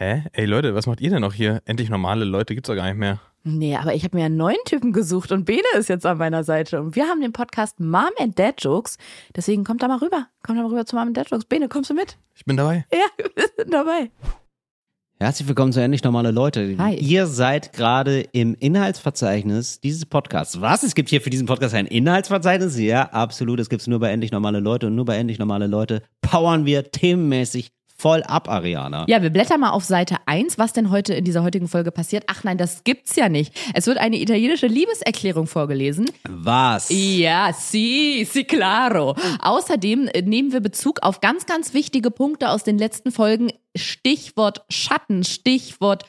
Hä? Ey Leute, was macht ihr denn noch hier? Endlich normale Leute gibt's doch gar nicht mehr. Nee, aber ich habe mir einen neuen Typen gesucht und Bene ist jetzt an meiner Seite. Und wir haben den Podcast Mom and Dad Jokes. Deswegen kommt da mal rüber. Kommt da mal rüber zu Mom and Dad Jokes. Bene, kommst du mit? Ich bin dabei. Ja, wir sind dabei. Herzlich willkommen zu Endlich Normale Leute. Hi. Ihr seid gerade im Inhaltsverzeichnis dieses Podcasts. Was? Es gibt hier für diesen Podcast ein Inhaltsverzeichnis? Ja, absolut. Das gibt's nur bei Endlich Normale Leute. Und nur bei Endlich Normale Leute powern wir themenmäßig voll ab, Ariana. Ja, wir blättern mal auf Seite 1, was denn heute in dieser heutigen Folge passiert. Ach nein, das gibt's ja nicht. Es wird eine italienische Liebeserklärung vorgelesen. Was? Ja, si, si claro. Außerdem nehmen wir Bezug auf ganz, ganz wichtige Punkte aus den letzten Folgen. Stichwort Schatten, Stichwort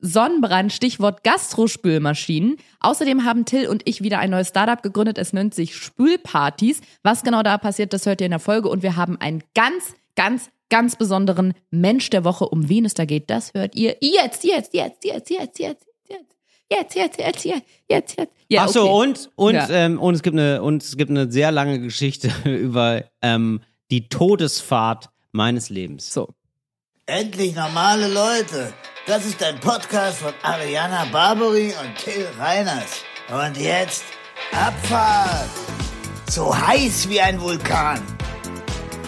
Sonnenbrand, Stichwort Gastrospülmaschinen. Außerdem haben Till und ich wieder ein neues Startup gegründet. Es nennt sich Spülpartys. Was genau da passiert, das hört ihr in der Folge. Und wir haben einen ganz, ganz, ganz besonderen Mensch der Woche. Um wen es da geht, das hört ihr jetzt, jetzt, jetzt, jetzt, jetzt, jetzt, jetzt. Jetzt, jetzt, jetzt, jetzt, jetzt, jetzt. Ja, Ach so, okay. und, und, Ja. ähm, und es gibt eine, und es gibt eine sehr lange Geschichte über, ähm, die Todesfahrt meines Lebens. So. Endlich normale Leute. Das ist ein Podcast von Ariana Barbary und Till Reiners. Und jetzt Abfahrt. So heiß wie ein Vulkan.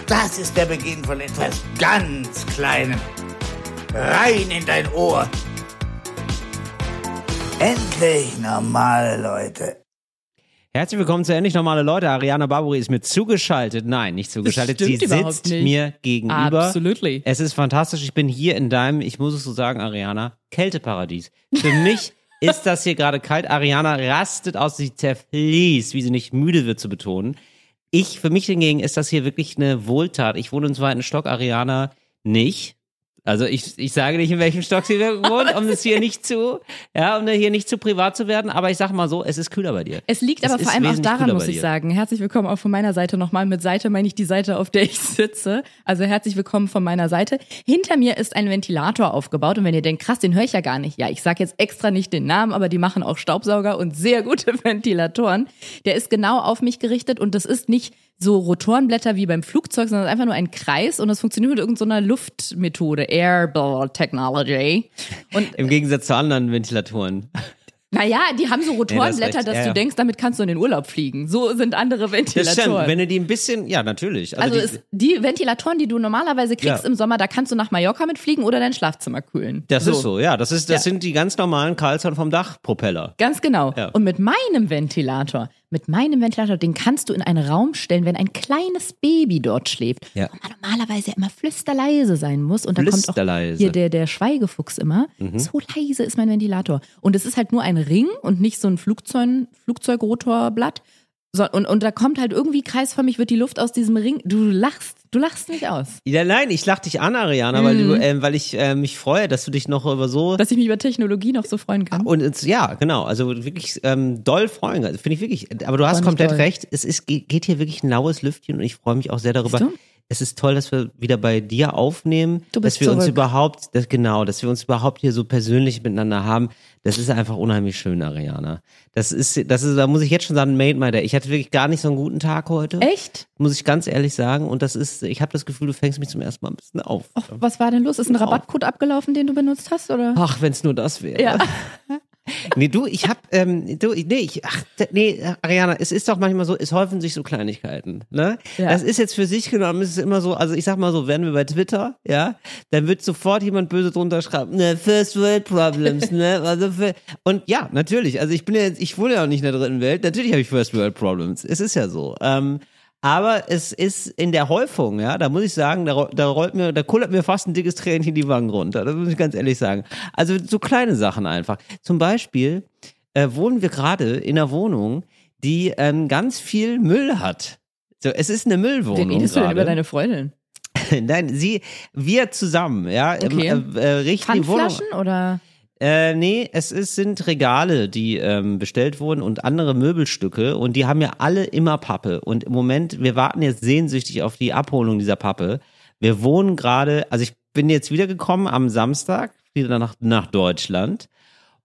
Das ist der Beginn von etwas ganz Kleinem. Rein in dein Ohr. Endlich normale Leute. Herzlich willkommen zu Endlich Normale Leute. Ariana Barbary ist mir zugeschaltet. Nein, nicht zugeschaltet. Sie sitzt nicht. mir gegenüber. Absolutely. Es ist fantastisch. Ich bin hier in deinem, ich muss es so sagen, Ariana, Kälteparadies. Für mich ist das hier gerade kalt. Ariana rastet aus, sie zerfließt, wie sie nicht müde wird zu betonen. Ich, für mich hingegen ist das hier wirklich eine Wohltat. Ich wohne im zweiten Stock, Ariana nicht. Also ich, ich sage nicht, in welchem Stock sie wohnt, um es hier nicht zu, ja, um hier nicht zu privat zu werden. Aber ich sag mal so, es ist kühler bei dir. Es liegt Es aber vor allem auch daran, muss ich sagen. Herzlich willkommen auch von meiner Seite nochmal. Mit Seite meine ich die Seite, auf der ich sitze. Also herzlich willkommen von meiner Seite. Hinter mir ist ein Ventilator aufgebaut. Und wenn ihr denkt, krass, den höre ich ja gar nicht. Ja, ich sage jetzt extra nicht den Namen, aber die machen auch Staubsauger und sehr gute Ventilatoren. Der ist genau auf mich gerichtet und das ist nicht so Rotorenblätter wie beim Flugzeug, sondern einfach nur ein Kreis und das funktioniert mit irgendeiner Luftmethode, Airball Technology. Und Im Gegensatz zu anderen Ventilatoren. naja, die haben so Rotorenblätter, recht. dass Ja, du ja. denkst, damit kannst du in den Urlaub fliegen. So sind andere Das stimmt. Ventilatoren. Wenn du die ein bisschen, ja, natürlich. also die, es, die Ventilatoren, die du normalerweise kriegst Ja. im Sommer, da kannst du nach Mallorca mitfliegen oder dein Schlafzimmer kühlen. Das ist so, ja. Das ist, das Ja. sind die ganz normalen Karlsson vom Dachpropeller. Ganz genau. Ja. Und mit meinem Ventilator, mit meinem Ventilator, den kannst du in einen Raum stellen, wenn ein kleines Baby dort schläft. Ja. Wo man normalerweise immer flüsterleise sein muss. Und da kommt auch. Mhm. hier der, der Schweigefuchs immer. So leise ist mein Ventilator. Und es ist halt nur ein Ring und nicht so ein Flugzeug, Flugzeugrotorblatt. So, und, und da kommt halt irgendwie kreisförmig wird die Luft aus diesem Ring. Du lachst, du lachst mich aus. Ja, nein, ich lach dich an, Ariana, weil, Mhm. du, ähm, weil ich äh, mich freue, dass du dich noch über so. Dass ich mich über Technologie noch so freuen kann. und es, ja, genau, also wirklich ähm, doll freuen. Also Finde ich wirklich. Aber du hast komplett toll. recht. Es ist, ge- geht hier wirklich ein laues Lüftchen und ich freue mich auch sehr darüber. Siehst du? Es ist toll, dass wir wieder bei dir aufnehmen, Du bist dass wir uns zurück. überhaupt, das, genau, dass wir uns überhaupt hier so persönlich miteinander haben. Das ist einfach unheimlich schön, Ariana. Das ist, das ist, da muss ich jetzt schon sagen, made my day. Ich hatte wirklich gar nicht so einen guten Tag heute. Echt? muss ich ganz ehrlich sagen. Und das ist, ich habe das Gefühl, du fängst mich zum ersten Mal ein bisschen auf. Och, was war denn los? Ist ein Rabattcode abgelaufen, den du benutzt hast, oder? Ach, wenn es nur das wäre. Ja. Nee, du, ich hab, ähm, du, nee, ich, ach, nee, Ariana, es ist doch manchmal so, es häufen sich so Kleinigkeiten, ne? Ja. Das ist jetzt für sich genommen, ist es immer so, also ich sag mal so, werden wir bei Twitter, ja, dann wird sofort jemand böse drunter schreiben, ne, First World Problems, ne, also für, und ja, natürlich, also ich bin ja jetzt, ich wohne ja auch nicht in der dritten Welt, natürlich habe ich First World Problems, es ist ja so, ähm, aber es ist in der Häufung, ja, da muss ich sagen, da, da rollt mir, da kullert mir fast ein dickes Tränchen die Wangen runter. Das muss ich ganz ehrlich sagen. Also so kleine Sachen einfach. Zum Beispiel äh, wohnen wir gerade in einer Wohnung, die ähm, ganz viel Müll hat. So, es ist eine Wie Müllwohnung. redest du denn über deine Freundin? Nein, sie, wir zusammen, ja, Okay. äh, äh, richten die Wohnung. Oder? Äh, nee, es ist, sind Regale, die ähm, bestellt wurden und andere Möbelstücke und die haben ja alle immer Pappe. Und im Moment, wir warten jetzt sehnsüchtig auf die Abholung dieser Pappe. Wir wohnen gerade, also ich bin jetzt wiedergekommen am Samstag, wieder nach, nach Deutschland.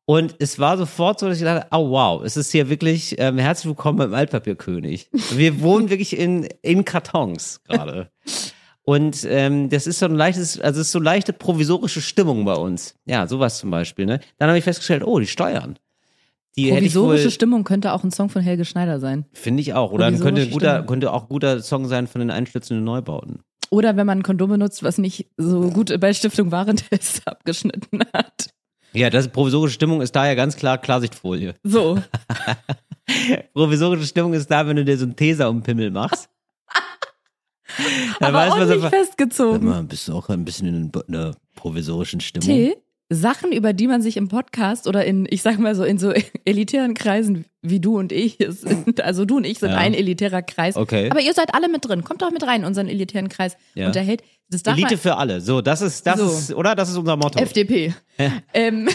Und es war sofort so, dass ich dachte, oh wow, es ist hier wirklich, ähm, herzlich willkommen beim Altpapierkönig. Wir wohnen wirklich in, in Kartons gerade. Und ähm, das ist so ein leichtes, also es ist so leichte provisorische Stimmung bei uns. Ja, sowas zum Beispiel. Ne? Dann habe ich festgestellt, oh, die Steuern. Die Provisorische wohl, Stimmung könnte auch ein Song von Helge Schneider sein. finde ich auch. Oder könnte, guter, könnte auch ein guter Song sein von den einstürzenden Neubauten. Oder wenn man ein Kondom benutzt, was nicht so gut bei Stiftung Warentest abgeschnitten hat. Ja, das provisorische Stimmung ist da ja ganz klar Klarsichtfolie. So. Provisorische Stimmung ist da, wenn du dir so einen Tesa um den Pimmel machst. Aber weiß man ordentlich so, festgezogen. Immer bist du auch ein bisschen in einer provisorischen Stimmung. Till, Sachen, über die man sich im Podcast oder in, ich sag mal so, in so elitären Kreisen wie du und ich sind, also du und ich sind Ja. ein elitärer Kreis. Okay. Aber ihr seid alle mit drin. Kommt doch mit rein in unseren elitären Kreis. Ja. Unterhält. Das darf Elite man, für alle. So, das ist, das So. ist, oder? Das ist unser Motto. FDP. Ähm,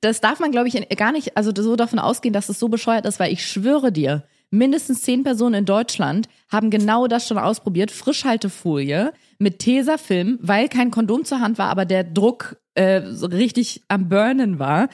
das darf man, glaube ich, gar nicht, also so davon ausgehen, dass es so bescheuert ist, weil ich schwöre dir, mindestens zehn Personen in Deutschland haben genau das schon ausprobiert. Frischhaltefolie mit Tesafilm, weil kein Kondom zur Hand war, aber der Druck äh, so richtig am Burnen war.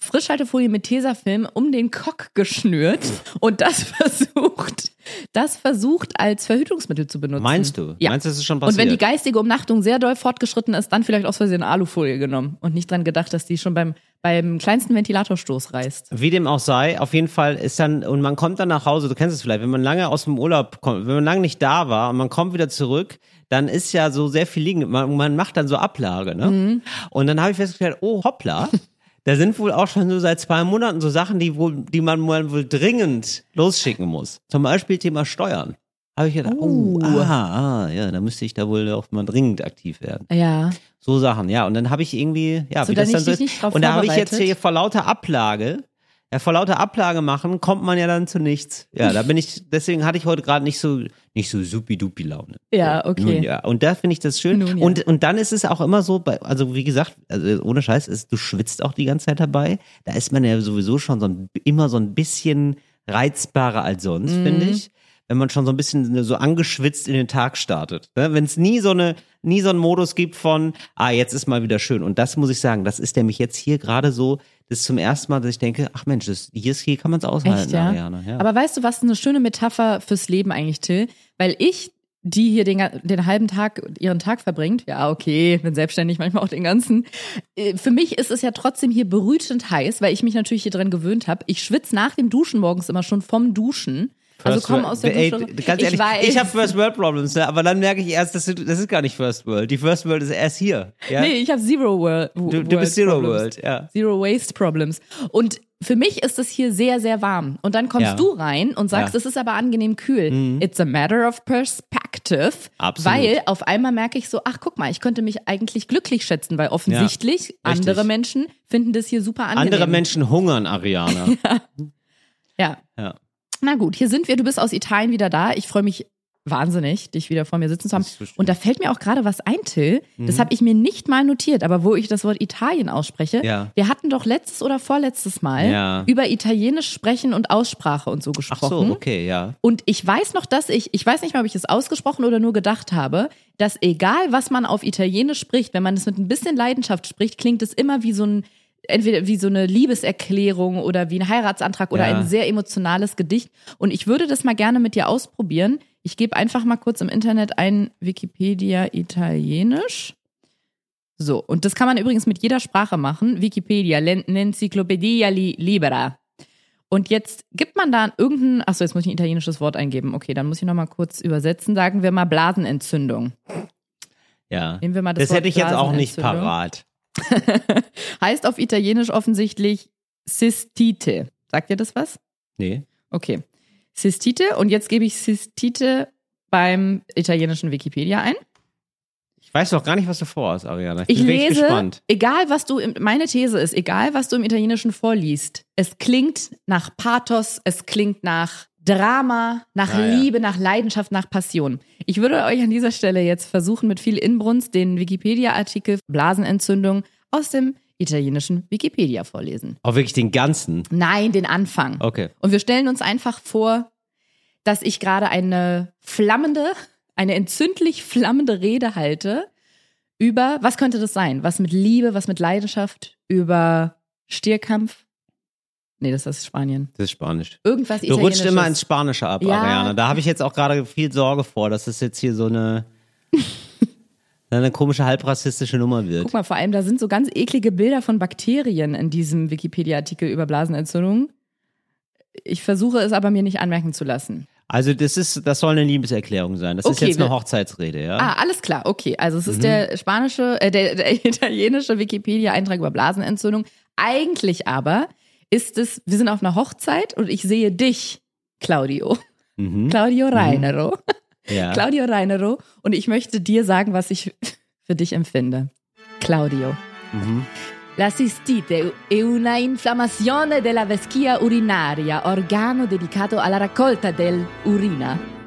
Frischhaltefolie mit Tesafilm um den Cock geschnürt und das versucht, das versucht als Verhütungsmittel zu benutzen. Meinst du? Ja. Meinst du, das ist schon Und passiert? wenn die geistige Umnachtung sehr doll fortgeschritten ist, dann vielleicht aus Versehen Alufolie genommen und nicht dran gedacht, dass die schon beim, beim kleinsten Ventilatorstoß reißt. Wie dem auch sei, auf jeden Fall ist dann, und man kommt dann nach Hause, du kennst es vielleicht, wenn man lange aus dem Urlaub kommt, wenn man lange nicht da war und man kommt wieder zurück, dann ist ja so sehr viel liegen, man, man macht dann so Ablage, ne? Mhm. Und dann habe ich festgestellt, oh hoppla, da sind wohl auch schon so seit zwei Monaten so Sachen, die wohl, die man wohl wohl dringend losschicken muss. Zum Beispiel Thema Steuern. Habe ich gedacht, oh, Oh. aha, ah, ja, da müsste ich da wohl auch mal dringend aktiv werden. Ja. So Sachen, ja. Und dann habe ich irgendwie, ja, So, wie da das dann so ist. Und da habe ich jetzt hier vor lauter Ablage, ja, vor lauter Ablage machen, kommt man ja dann zu nichts. Ja, da bin ich, deswegen hatte ich heute gerade nicht so, nicht so supi-dupi Laune. Ja, okay. Nun, ja. Und da finde ich das schön. Nun, ja. und, und dann ist es auch immer so, bei, also wie gesagt, also ohne Scheiß, ist, du schwitzt auch die ganze Zeit dabei. Da ist man ja sowieso schon so ein, immer so ein bisschen reizbarer als sonst, Mhm. finde ich. Wenn man schon so ein bisschen so angeschwitzt in den Tag startet. Ne? Wenn es nie so eine, nie so einen Modus gibt von, ah, jetzt ist mal wieder schön. Und das muss ich sagen, das ist der mich jetzt hier gerade so, das ist zum ersten Mal, dass ich denke, ach Mensch, das, hier, ist- hier kann man es aushalten, Echt, ja? Ariane. Ja. Aber weißt du, was eine schöne Metapher fürs Leben eigentlich, Till? Weil ich, die hier den, den halben Tag ihren Tag verbringt, ja, okay, bin selbstständig, manchmal auch den ganzen. äh, Für mich ist es ja trotzdem hier berütend heiß, weil ich mich natürlich hier dran gewöhnt habe. Ich schwitze nach dem Duschen morgens immer schon vom Duschen. Also komm aus der Ey, Dusche. ganz ehrlich, ich ich habe First World Problems, ne? aber dann merke ich erst, das ist, das ist gar nicht First World. Die First World ist erst hier. Ja? Nee, ich habe Zero World. du, du bist Zero Problems. World, ja. Zero Waste Problems. Und für mich ist es hier sehr, sehr warm. Und dann kommst Ja. du rein und sagst, Ja. Mhm. es ist aber angenehm kühl. It's a matter of perspective. Absolut. Weil auf einmal merke ich so, ach guck mal, ich könnte mich eigentlich glücklich schätzen, weil offensichtlich andere Menschen finden das hier super angenehm. Andere Menschen hungern, Ariana. Ja. ja. Na gut, hier sind wir. Du bist aus Italien wieder da. Ich freue mich wahnsinnig, dich wieder vor mir sitzen zu haben. Und da fällt mir auch gerade was ein, Till. Das habe ich mir nicht mal notiert, aber wo ich das Wort Italien ausspreche. Ja. Wir hatten doch letztes oder vorletztes Mal Ja. über Italienisch sprechen und Aussprache und so Ach gesprochen. so, okay, ja. Und ich weiß noch, dass ich, ich weiß nicht mal, ob ich es ausgesprochen oder nur gedacht habe, dass egal was man auf Italienisch spricht, wenn man es mit ein bisschen Leidenschaft spricht, klingt es immer wie so ein, entweder wie so eine Liebeserklärung oder wie ein Heiratsantrag oder Ja. ein sehr emotionales Gedicht. Und ich würde das mal gerne mit dir ausprobieren. Ich gebe einfach mal kurz im Internet ein Wikipedia Italienisch. So, und das kann man übrigens mit jeder Sprache machen. Wikipedia, l'Enciclopedia li Libera. Und jetzt gibt man da irgendein, achso, jetzt muss ich ein italienisches Wort eingeben. Okay, dann muss ich nochmal kurz übersetzen. Sagen wir mal Blasenentzündung. ja. Nehmen wir mal das, Das Wort hätte ich jetzt auch nicht parat. Heißt auf Italienisch offensichtlich Cystite. Sagt ihr das was? Nee. Okay. Cystite. Und jetzt gebe ich Cystite beim italienischen Wikipedia ein. Ich weiß doch gar nicht, was du vorhast, Ariana. Ich Ich bin lese, gespannt. egal was du, meine These ist, egal was du im Italienischen vorliest, es klingt nach Pathos, es klingt nach Drama, nach Ah, ja. Liebe, nach Leidenschaft, nach Passion. Ich würde euch an dieser Stelle jetzt versuchen, mit viel Inbrunst den Wikipedia-Artikel Blasenentzündung aus dem italienischen Wikipedia vorlesen. Auch wirklich den ganzen. Nein, den Anfang. Okay. Und wir stellen uns einfach vor, dass ich gerade eine flammende, eine entzündlich flammende Rede halte über, was könnte das sein? Was mit Liebe, was mit Leidenschaft, über Stierkampf? Nee, das ist Spanien. Das ist Spanisch. Irgendwas Du rutscht immer ins Spanische ab, Ja. Ariana. Da habe ich jetzt auch gerade viel Sorge vor, dass es jetzt hier so eine eine komische halbrassistische Nummer wird. Guck mal, vor allem, da sind so ganz eklige Bilder von Bakterien in diesem Wikipedia-Artikel über Blasenentzündung. Ich versuche es aber mir nicht anmerken zu lassen. Also das ist, das soll eine Liebeserklärung sein. Das ist Okay, jetzt eine Hochzeitsrede, ja? Ah, alles klar, okay. Also es Mhm. ist der spanische, äh, der, der italienische Wikipedia-Eintrag über Blasenentzündung. Eigentlich aber ist es, wir sind auf einer Hochzeit und ich sehe dich, Claudio. Mhm. Claudio Reinero. Ja. Claudio Reinero. Und ich möchte dir sagen, was ich für dich empfinde. Claudio. Mhm. La cistite è una infiammazione della vescia urinaria, organo dedicato alla raccolta dell'urina.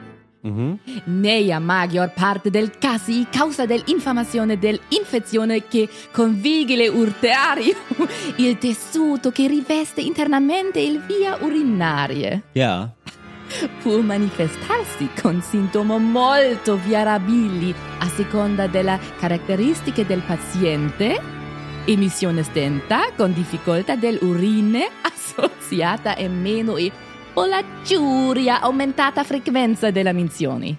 Mhm. Nella maggior parte del casi causa dell'infammazione dell'infezione che convigile urtiario il tessuto che riveste internamente il via urinarie. Ja. Può manifestarsi con sintomi molto variabili a seconda delle caratteristiche del paziente, emissione stenta con difficoltà dell'urine associata e meno e o la giuria aumentata frequenza delle menzioni.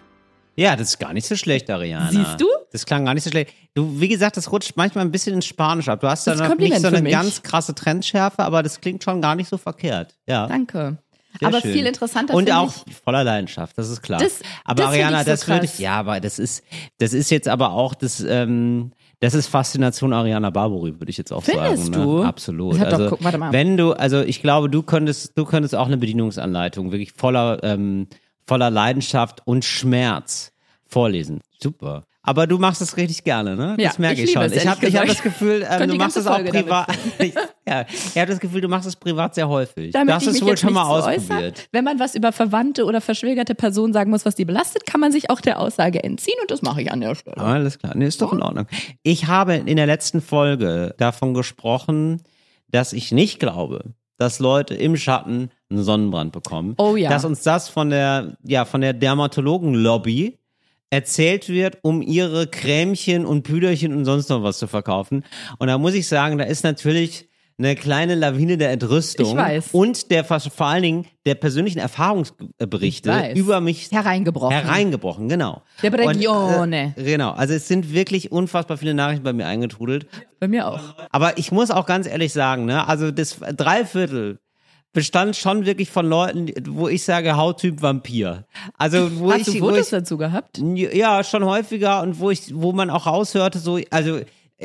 Ja, das ist gar nicht so schlecht, Ariana. Siehst du? Das klang gar nicht so schlecht. Du, wie gesagt, das rutscht manchmal ein bisschen ins Spanisch ab. Du hast da Das ist noch nicht so eine ganz krasse Trendschärfe, aber das klingt schon gar nicht so verkehrt. Ja. Danke. Sehr Aber schön. viel interessanter Und auch ich, voller Leidenschaft, das ist klar. Das- aber das Ariana, ich so das würde krass. ich, ja, aber das ist, das ist jetzt aber auch das, ähm, das ist Faszination Ariana Barbary, würde ich jetzt auch Findest sagen. du? Ne? Absolut. Doch- also, guck, warte mal. wenn du, also ich glaube, du könntest, du könntest auch eine Bedienungsanleitung wirklich voller, ähm, voller Leidenschaft und Schmerz vorlesen. Super. Aber du machst es richtig gerne, ne? Ja, das merke ich ich, schon. es, ich habe hab das Gefühl, ähm, du machst es auch damit privat. ich, ja, ich habe das Gefühl, du machst es privat sehr häufig. da du möchte hast ich es mich wohl schon mal ausprobiert. äußern. Wenn man was über verwandte oder verschwägerte Personen sagen muss, was die belastet, kann man sich auch der Aussage entziehen und das mache ich an der Stelle. Alles klar, nee, ist doch in Ordnung. Ich habe in der letzten Folge davon gesprochen, dass ich nicht glaube, dass Leute im Schatten einen Sonnenbrand bekommen. Oh ja. Dass uns das von der, ja, von der Dermatologen-Lobby erzählt wird, um ihre Cremchen und Püderchen und sonst noch was zu verkaufen. Und da muss ich sagen, da ist natürlich eine kleine Lawine der Entrüstung Ich weiß. und der vor allen Dingen der persönlichen Erfahrungsberichte über mich Hereingebrochen. hereingebrochen, genau. Der Regione. Und, äh, genau, also es sind wirklich unfassbar viele Nachrichten bei mir eingetrudelt. Bei mir auch. Aber ich muss auch ganz ehrlich sagen, ne, also das Dreiviertel bestand schon wirklich von Leuten, wo ich sage Hauttyp Vampir. Also wo Hast ich, du wo Fotos ich dazu gehabt? ja schon häufiger und wo ich, wo man auch raushörte, so also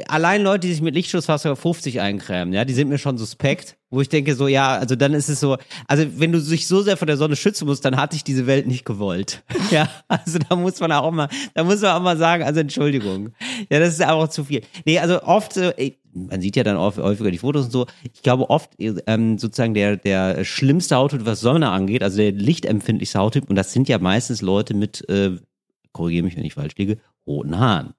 allein Leute, die sich mit Lichtschutzfaktor 50 eincremen, ja, die sind mir schon suspekt. Wo ich denke so, ja, also dann ist es so, also wenn du dich so sehr vor der Sonne schützen musst, dann hatte ich diese Welt nicht gewollt. Ja, also da muss man auch mal, da muss man auch mal sagen, also Entschuldigung. Ja, das ist einfach zu viel. Nee, also oft, äh, man sieht ja dann oft, häufiger die Fotos und so. Ich glaube oft ähm, sozusagen der der schlimmste Hauttyp, was Sonne angeht, also der lichtempfindlichste Hauttyp, und das sind ja meistens Leute mit, äh, korrigiere mich, wenn ich falsch liege, roten Haaren.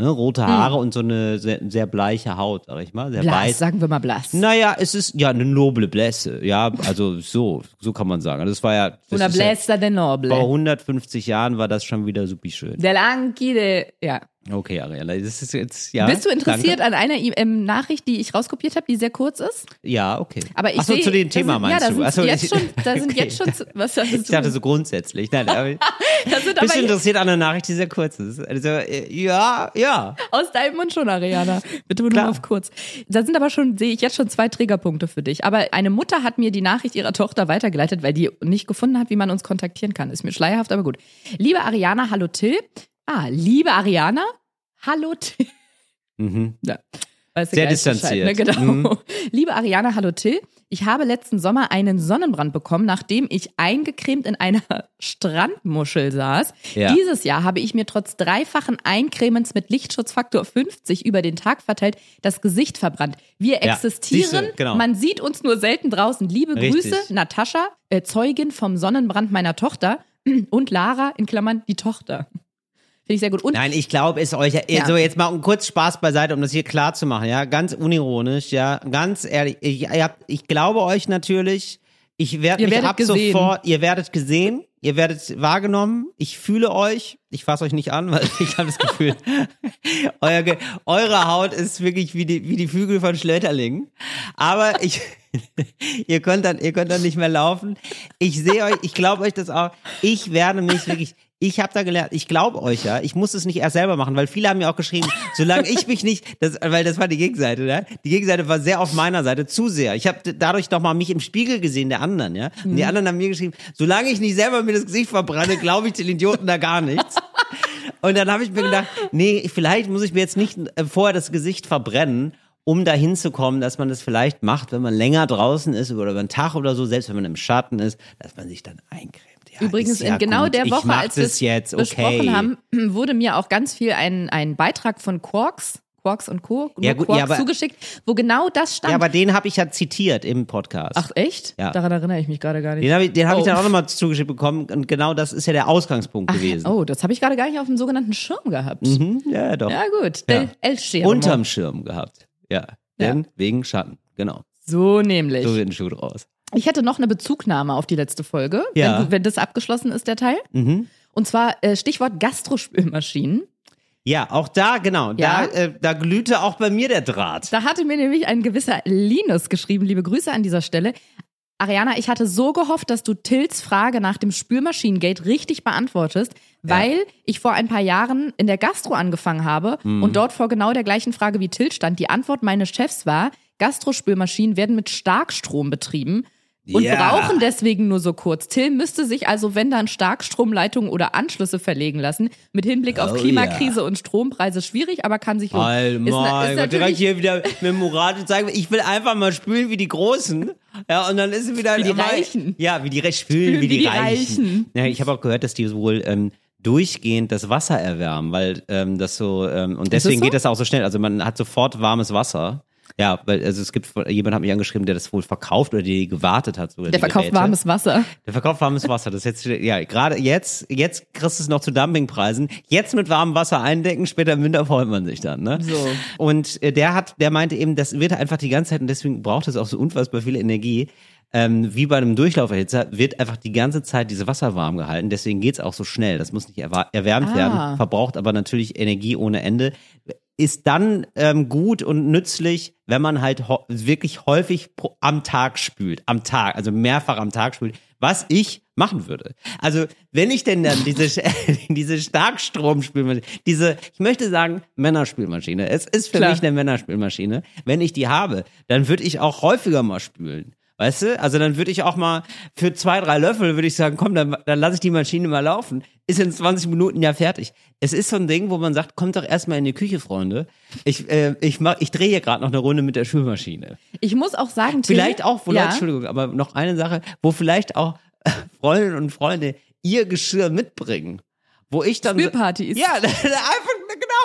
Ne, rote Haare und so eine sehr, sehr bleiche Haut, sag ich mal, sehr Blass, weiß. sagen wir mal blass. Naja, es ist ja eine noble Blässe. Ja, also so, so kann man sagen. Also das war ja. Das Una ist ja de noble. vor 150 Jahren war das schon wieder supi schön. Del Anchi de, ja. Okay, Ariana, das ist jetzt, ja. Bist du interessiert danke. an einer ähm, Nachricht, die ich rauskopiert habe, die sehr kurz ist? Ja, okay. Aber ich Ach so, sehe, zu dem Thema sind, meinst ja, du? da Ach so, sind jetzt schon, da sind okay. jetzt schon, was hast Ich dachte so grundsätzlich. Nein, aber da sind bist du interessiert an einer Nachricht, die sehr kurz ist? Also, äh, ja, ja. aus deinem Mund schon, Ariana. Klar. auf kurz. Da sind aber schon, sehe ich jetzt schon zwei Triggerpunkte für dich. Aber eine Mutter hat mir die Nachricht ihrer Tochter weitergeleitet, weil die nicht gefunden hat, wie man uns kontaktieren kann. Ist mir schleierhaft, aber gut. Liebe Ariana, hallo Till. Ah, liebe Ariana, hallo Till. Mhm. Ja. Du Sehr Bescheid, distanziert. Ne? Genau. Mhm. Liebe Ariana, hallo Till. Ich habe letzten Sommer einen Sonnenbrand bekommen, nachdem ich eingecremt in einer Strandmuschel saß. Ja. Dieses Jahr habe ich mir trotz dreifachen Eincremens mit Lichtschutzfaktor 50 über den Tag verteilt das Gesicht verbrannt. Wir Ja, existieren, siehste, genau. man sieht uns nur selten draußen. Liebe Richtig. Grüße, Natascha, äh, Zeugin vom Sonnenbrand meiner Tochter und Lara, in Klammern die Tochter. Finde ich sehr gut. Und Nein, ich glaube es euch. Ja. So, jetzt mal kurz Spaß beiseite, um das hier klar zu machen, ja. Ganz unironisch, ja. Ganz ehrlich. Ich, habt, ich glaube euch natürlich. Ich werde mich ab gesehen. sofort, ihr werdet gesehen, ihr werdet wahrgenommen. Ich fühle euch. Ich fasse euch nicht an, weil ich habe das Gefühl, euer, eure Haut ist wirklich wie die, wie die Flügel von Schlöterlingen. Aber ich, ihr könnt dann, ihr könnt dann nicht mehr laufen. Ich sehe euch, ich glaube euch das auch. Ich werde mich wirklich, Ich habe da gelernt, ich glaube euch ja, ich muss es nicht erst selber machen, weil viele haben mir auch geschrieben, solange ich mich nicht, das, weil das war die Gegenseite, ne? Die Gegenseite war sehr auf meiner Seite, zu sehr. Ich habe dadurch doch mal mich im Spiegel gesehen, der anderen, ja. Und die anderen haben mir geschrieben, solange ich nicht selber mir das Gesicht verbrenne, glaube ich den Idioten da gar nichts. Und dann habe ich mir gedacht, nee, vielleicht muss ich mir jetzt nicht äh, vorher das Gesicht verbrennen, um dahin zu kommen, dass man das vielleicht macht, wenn man länger draußen ist oder über einen Tag oder so, selbst wenn man im Schatten ist, dass man sich dann eincremt. Ja, Übrigens, ja in genau gut. der Woche, als wir es jetzt, besprochen okay. haben, wurde mir auch ganz viel ein, ein Beitrag von Quarks, Quarks und Co. Ja, gut, Quarks ja, aber- zugeschickt, wo genau das stand. Ja, aber den habe ich ja zitiert im Podcast. Ach echt? Ja. Daran erinnere ich mich gerade gar nicht. Den habe ich, den hab ich Oh. dann auch nochmal zugeschickt bekommen und genau das ist ja der Ausgangspunkt gewesen. Oh, das habe ich gerade gar nicht auf dem sogenannten Schirm gehabt. Mhm, ja, doch. Ja gut, Ja. Schirmo. Unterm Schirm gehabt. Ja. Denn wegen Schatten. Genau. So nämlich. So wird ein Schuh draus. Ich hätte noch eine Bezugnahme auf die letzte Folge, Ja. wenn, wenn das abgeschlossen ist, der Teil. Mhm. Und zwar äh, Stichwort Gastrospülmaschinen. Ja, auch da, genau. Ja. Da, äh, da glühte auch bei mir der Draht. Da hatte mir nämlich ein gewisser Linus geschrieben, liebe Grüße an dieser Stelle. Ariana, ich hatte so gehofft, dass du Tills Frage nach dem Spülmaschinengate richtig beantwortest, weil ich vor ein paar Jahren in der Gastro angefangen habe Mhm. und dort vor genau der gleichen Frage wie Till stand. Die Antwort meines Chefs war, Gastrospülmaschinen werden mit Starkstrom betrieben und Ja. brauchen deswegen nur so kurz. Till müsste sich also, wenn dann Starkstromleitungen oder Anschlüsse verlegen lassen, mit Hinblick auf Oh Klimakrise und Strompreise schwierig, aber kann sich lohnen. Ist na- ist Gott, direkt hier wieder mit Murat zeigen, ich will einfach mal spülen wie die Großen. Ja, und dann ist es wieder Wie die Reichen. Ja, wie die Re spülen, wie, die, Reichen. Ja, ich habe auch gehört, dass die wohl ähm, durchgehend das Wasser erwärmen, weil ähm, das so ähm, und das deswegen so? geht das auch so schnell. Also man hat sofort warmes Wasser. Ja, weil also es gibt jemand hat mich angeschrieben, der das wohl verkauft oder die gewartet hat sogar. Der verkauft Geräte. warmes Wasser. Der verkauft warmes Wasser. Das jetzt ja gerade jetzt jetzt kriegst du es noch zu Dumpingpreisen. Jetzt mit warmem Wasser eindecken, später im Winter freut man sich dann. Ne? So. Und äh, der hat, der meinte eben, das wird einfach die ganze Zeit und deswegen braucht es auch so unfassbar viel Energie. Ähm, wie bei einem Durchlauferhitzer wird einfach die ganze Zeit diese Wasser warm gehalten. Deswegen geht's auch so schnell. Das muss nicht erwärmt Ah. werden, verbraucht aber natürlich Energie ohne Ende. Ist dann ähm, gut und nützlich, wenn man halt wirklich häufig pro am Tag spült. Am Tag, also mehrfach am Tag spült. Was ich machen würde. Also, wenn ich denn dann diese, diese Starkstromspülmaschine, diese, ich möchte sagen, Männerspülmaschine. Es ist für Klar. mich eine Männerspülmaschine. Wenn ich die habe, dann würde ich auch häufiger mal spülen. Weißt du? Also dann würde ich auch mal für zwei, drei Löffel würde ich sagen, komm, dann, dann lasse ich die Maschine mal laufen. Ist in 20 Minuten ja fertig. Es ist so ein Ding, wo man sagt, kommt doch erstmal in die Küche, Freunde. Ich, äh, ich, mach, ich drehe hier gerade noch eine Runde mit der Spülmaschine. Ich muss auch sagen, Till, Vielleicht auch, wo ja, Leute, Entschuldigung, aber noch eine Sache, wo vielleicht auch Freundinnen und Freunde ihr Geschirr mitbringen. Wo ich dann. Spülpartys. Ja, einfach,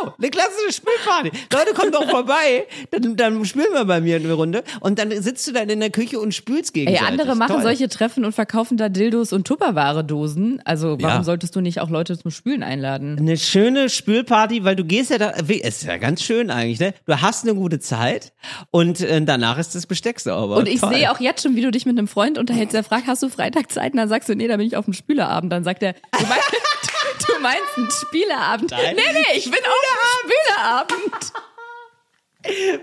genau, eine klassische Spülparty. Leute, kommt doch vorbei, dann, dann spülen wir bei mir eine Runde und dann sitzt du dann in der Küche und spülst Ey, gegenseitig. andere machen Toll. solche Treffen und verkaufen da Dildos und Tupperware-Dosen. Also warum Ja. solltest du nicht auch Leute zum Spülen einladen? Eine schöne Spülparty, weil du gehst ja da, es ist ja ganz schön eigentlich, ne? Du hast eine gute Zeit und äh, danach ist das Besteck sauber. Und ich sehe auch jetzt schon, wie du dich mit einem Freund unterhältst, der fragt, hast du Freitag Zeit? Und dann sagst du, nee, da bin ich auf dem Spülerabend. Dann sagt er, du meinst, du meinst einen Spieleabend. Nein. Nee, nee, ich bin auf dem Spieleabend.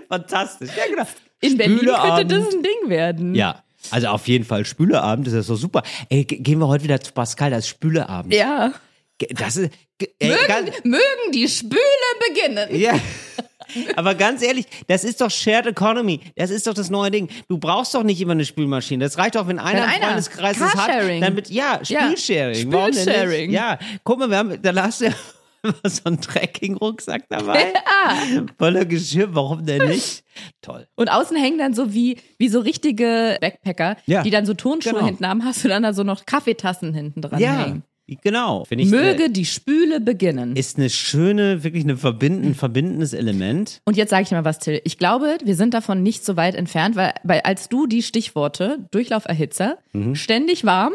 fantastisch. Ja, genau. In Berlin könnte das ein Ding werden. Ja, also auf jeden Fall Spüleabend ist das doch super. Ey, ge- gehen wir heute wieder zu Pascal, das ist Spüleabend. Ja. Das ist ey, Mögen, ganz, mögen die Spüle beginnen. ja. Aber ganz ehrlich, das ist doch Shared Economy. Das ist doch das neue Ding. Du brauchst doch nicht immer eine Spülmaschine. Das reicht doch, wenn einer im. Freundeskreis es hat. Dann mit, ja, Ja. Spülsharing. Denn Spülsharing. Ja, guck mal, wir haben, da hast du ja so einen Trekking-Rucksack dabei. Voller Geschirr, warum denn nicht? Toll. Und außen hängen dann so wie, wie so richtige Backpacker, Ja, die dann so Turnschuhe genau. hinten haben, hast du dann da so noch Kaffeetassen hinten dran Ja, hängen. Genau. Ich, Möge äh, die Spüle beginnen. ist eine schöne, wirklich eine verbinden, ein verbindendes Element. Und jetzt sage ich dir mal was, Till. Ich glaube, wir sind davon nicht so weit entfernt, weil, weil als du die Stichworte Durchlauferhitzer ständig warm,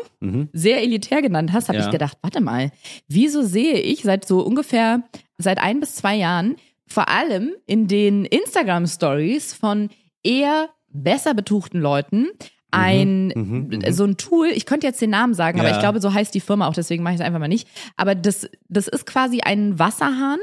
sehr elitär genannt hast, habe Ja. ich gedacht, warte mal, wieso sehe ich seit so ungefähr seit ein bis zwei Jahren vor allem in den Instagram Stories von eher besser betuchten Leuten ein so ein Tool, ich könnte jetzt den Namen sagen, aber Ja. ich glaube, so heißt die Firma auch, deswegen mache ich es einfach mal nicht. Aber das, das ist quasi ein Wasserhahn,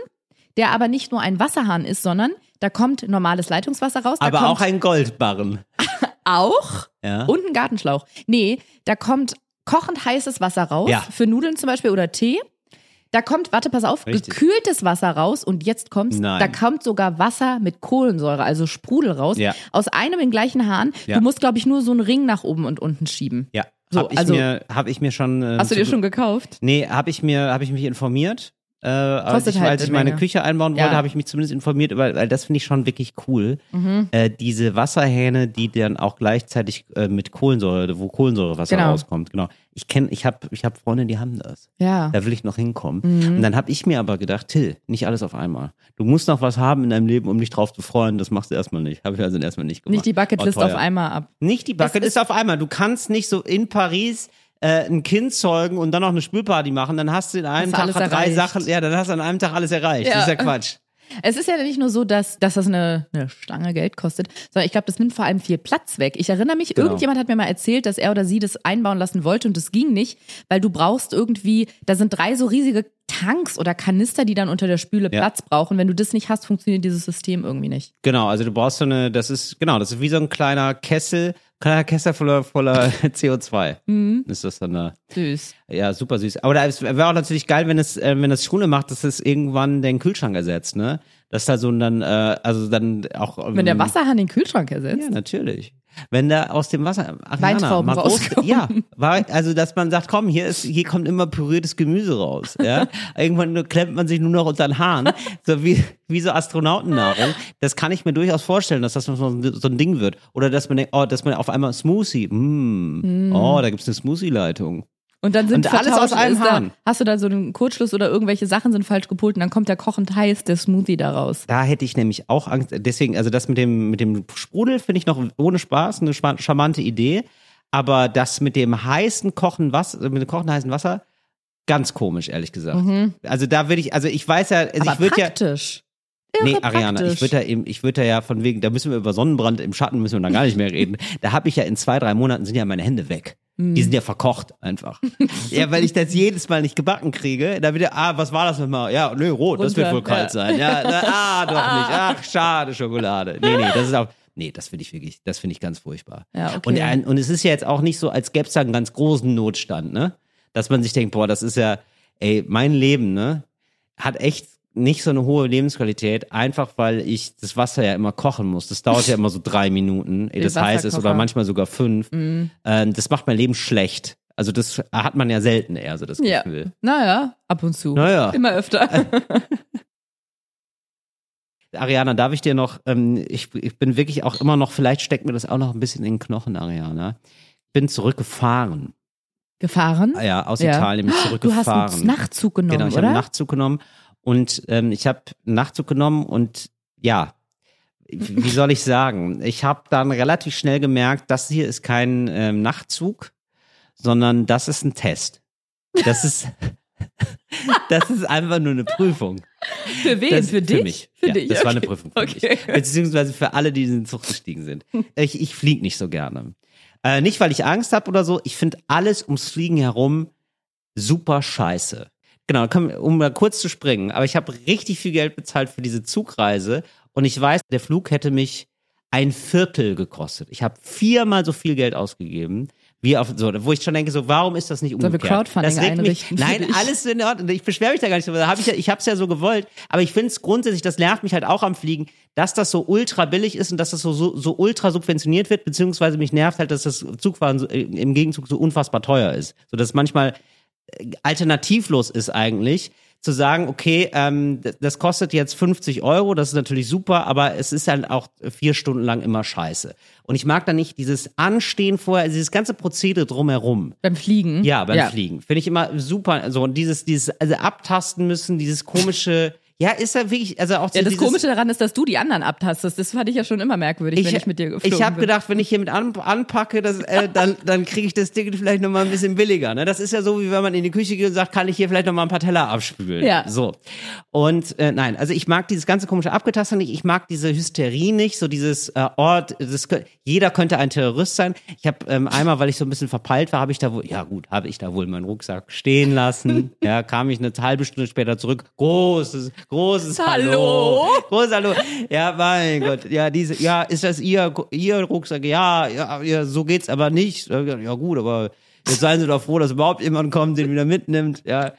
der aber nicht nur ein Wasserhahn ist, sondern da kommt normales Leitungswasser raus. Aber auch ein Goldbarren. auch Ja. und ein Gartenschlauch. Nee, da kommt kochend heißes Wasser raus Ja. für Nudeln zum Beispiel oder Tee. Da kommt, warte, pass auf, Richtig. gekühltes Wasser raus und jetzt kommt's, Nein. da kommt sogar Wasser mit Kohlensäure, also Sprudel raus, Ja. aus einem den gleichen Hahn. Ja. Du musst, glaube ich, nur so einen Ring nach oben und unten schieben. Ja, So, hab ich also- mir, hab ich mir schon. äh, Hast du dir schon gekauft? Nee, habe ich mir, habe ich mich informiert. Äh, als ich, halt als ich eine meine Menge. Küche einbauen wollte, Ja. habe ich mich zumindest informiert, weil, weil das finde ich schon wirklich cool. Mhm. Äh, diese Wasserhähne, die dann auch gleichzeitig äh, mit Kohlensäure, wo Kohlensäurewasser Genau. rauskommt, genau. Ich kenne, ich habe, ich habe Freunde, die haben das. Ja. Da will ich noch hinkommen. Mhm. Und dann habe ich mir aber gedacht, Till, nicht alles auf einmal. Du musst noch was haben in deinem Leben, um dich drauf zu freuen. Das machst du erstmal nicht. Habe ich also erstmal nicht gemacht. Nicht die Bucketlist War auf einmal ab. Nicht die Bucketlist auf einmal. Du kannst nicht so in Paris äh, ein Kind zeugen und dann noch eine Spülparty machen. Dann hast du in einem Tag drei erreicht. Sachen. Ja, dann hast du an einem Tag alles erreicht. Das Ja. ist ja Quatsch. Es ist ja nicht nur so, dass, dass das eine, eine Stange Geld kostet, sondern ich glaube, das nimmt vor allem viel Platz weg. Ich erinnere mich, Genau. irgendjemand hat mir mal erzählt, dass er oder sie das einbauen lassen wollte und das ging nicht, weil du brauchst irgendwie, da sind drei so riesige Tanks oder Kanister, die dann unter der Spüle Ja. Platz brauchen. Wenn du das nicht hast, funktioniert dieses System irgendwie nicht. Genau, also du brauchst so eine, das ist, genau, das ist wie so ein kleiner Kessel, kleiner Kessel voller, voller CO2. Mhm. Ist das dann da? Süß. Ja, super süß. Aber da wäre auch natürlich geil, wenn es, äh, wenn das Schule macht, dass es irgendwann den Kühlschrank ersetzt, ne? Dass da so ein dann, äh, also dann auch. ähm, Wenn der Wasserhahn den Kühlschrank ersetzt. Ja, natürlich. Wenn da aus dem Wasser Ariana, Weintrauben mal groß. Ja, war, also dass man sagt, komm, hier ist, hier kommt immer püriertes Gemüse raus. Ja, irgendwann klemmt man sich nur noch unter den Haaren, so wie wie so Astronautennahrung. Das kann ich mir durchaus vorstellen, dass das so ein so ein Ding wird. Oder dass man denkt, oh, dass man auf einmal Smoothie, mm, oh, da gibt's eine Smoothie-Leitung. Und dann sind Und alles aus einem da, Hahn. Hast du da so einen Kurzschluss oder irgendwelche Sachen sind falsch gepolt und dann kommt der kochend heiß, der Smoothie da raus. Da hätte ich nämlich auch Angst. Deswegen, also das mit dem, mit dem Sprudel finde ich noch ohne Spaß eine charmante Idee. Aber das mit dem heißen kochen Wasser, mit dem kochenden heißen Wasser, ganz komisch, ehrlich gesagt. Also da würde ich, also ich weiß ja, also Mhm. Aber ich würde ja. praktisch. Nee, Irre Ariana, ich würde da eben, ich würde da ja von wegen, da müssen wir über Sonnenbrand im Schatten müssen wir dann gar nicht mehr reden. Da habe ich ja in zwei, drei Monaten sind ja meine Hände weg. Mhm. Die sind ja verkocht einfach. ja, weil ich das jedes Mal nicht gebacken kriege. Da wieder, ah, was war das nochmal? Ja, nö, rot, das wird Runter, wohl kalt ja. sein. Ja, na, ah, doch nicht. Ach, schade, Schokolade. Nee, nee, das ist auch, nee, das finde ich wirklich, das finde ich ganz furchtbar. Ja, okay. Und, und es ist ja jetzt auch nicht so, als gäbe es da einen ganz großen Notstand, ne? Dass man sich denkt, boah, das ist ja, ey, mein Leben, ne? Hat echt nicht so eine hohe Lebensqualität, einfach weil ich das Wasser ja immer kochen muss. Das dauert ja immer so drei Minuten, ehe das heiß ist oder manchmal sogar fünf. Mhm. Ähm, das macht mein Leben schlecht. Also das hat man ja selten eher so das Ja. Gefühl. Naja, ab und zu. Naja. Immer öfter. Ariana, darf ich dir noch, ähm, ich, ich bin wirklich auch immer noch, vielleicht steckt mir das auch noch ein bisschen in den Knochen, Ariana. Bin zurückgefahren. Gefahren? Ah Ja, aus Ja. Italien bin ich Du zurückgefahren. hast einen Nachtzug genommen, Genau, ich habe oder? einen Nachtzug genommen und ähm, ich habe einen Nachtzug genommen und ja, wie soll ich sagen? Ich habe dann relativ schnell gemerkt, das hier ist kein ähm, Nachtzug, sondern das ist ein Test. Das ist das ist einfach nur eine Prüfung. für wen? Das, für dich? mich. Für ja, dich. Das war eine okay. Prüfung für Okay. mich. Beziehungsweise für alle, die in den Zug gestiegen sind. Ich, ich fliege nicht so gerne. Äh, nicht, weil ich Angst habe oder so. Ich finde alles ums Fliegen herum super scheiße. Genau, um mal kurz zu springen. Aber ich habe richtig viel Geld bezahlt für diese Zugreise. Und ich weiß, der Flug hätte mich ein Viertel gekostet. Ich habe viermal so viel Geld ausgegeben. Wie auf so, wo ich schon denke, so, warum ist das nicht Sollen wir umgekehrt? Crowdfunding das mich, einrichten für Nein, alles in Ordnung. Ich beschwere mich da gar nicht. Da hab ich ich habe es ja so gewollt. Aber ich finde es grundsätzlich, das nervt mich halt auch am Fliegen, dass das so ultra billig ist und dass das so, so, so ultra subventioniert wird, beziehungsweise mich nervt halt, dass das Zugfahren so, äh, im Gegenzug so unfassbar teuer ist. So dass manchmal alternativlos ist eigentlich, zu sagen, okay, ähm, das kostet jetzt 50 Euro, das ist natürlich super, aber es ist halt auch vier Stunden lang immer scheiße. Und ich mag da nicht dieses Anstehen vorher, dieses ganze Prozedere drumherum. Beim Fliegen? Ja, beim Fliegen. Finde ich immer super. So, und dieses, dieses, also abtasten müssen, dieses komische, ja, ist ja wirklich, also auch Ja, das Komische daran ist, dass du die anderen abtastest. Das fand ich ja schon immer merkwürdig, wenn ich mit dir geflogen ich habe gedacht, wenn ich hier mit an, anpacke, das, äh, dann, dann kriege ich das Ticket vielleicht nochmal ein bisschen billiger. Ne? Das ist ja so, wie wenn man in die Küche geht und sagt, kann ich hier vielleicht nochmal ein paar Teller abspülen. Ja. So. Und äh, nein, also ich mag dieses ganze komische Abgetaste nicht. Ich mag diese Hysterie nicht, so dieses äh, Ort, das, jeder könnte ein Terrorist sein. Ich habe ähm, einmal, weil ich so ein bisschen verpeilt war, habe ich da wohl, ja gut, habe ich da wohl meinen Rucksack stehen lassen. ja, kam ich eine halbe Stunde später zurück. Großes, großes Hallo. Hallo? Großes Hallo. Ja, mein Gott. Ja, diese, ja, ist das ihr, ihr Rucksack? Ja, ja, ja, so geht's aber nicht. Ja gut, aber jetzt seien Sie doch froh, dass überhaupt jemand kommt, den wieder mitnimmt. Ja.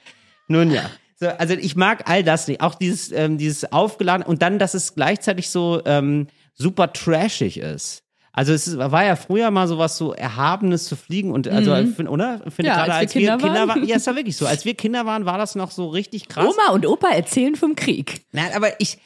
Nun ja. So, also ich mag all das nicht. Auch dieses, ähm, dieses aufgeladen und dann, dass es gleichzeitig so ähm, super trashig ist. Also es ist, war ja früher mal sowas so Erhabenes zu fliegen und also find- oder? Finde Mhm. Ja, gerade als wir als wir Kinder Kinder waren. waren, ja, es war wirklich so. Als wir Kinder waren, war das noch so richtig krass. Oma und Opa erzählen vom Krieg. Nein, aber ich,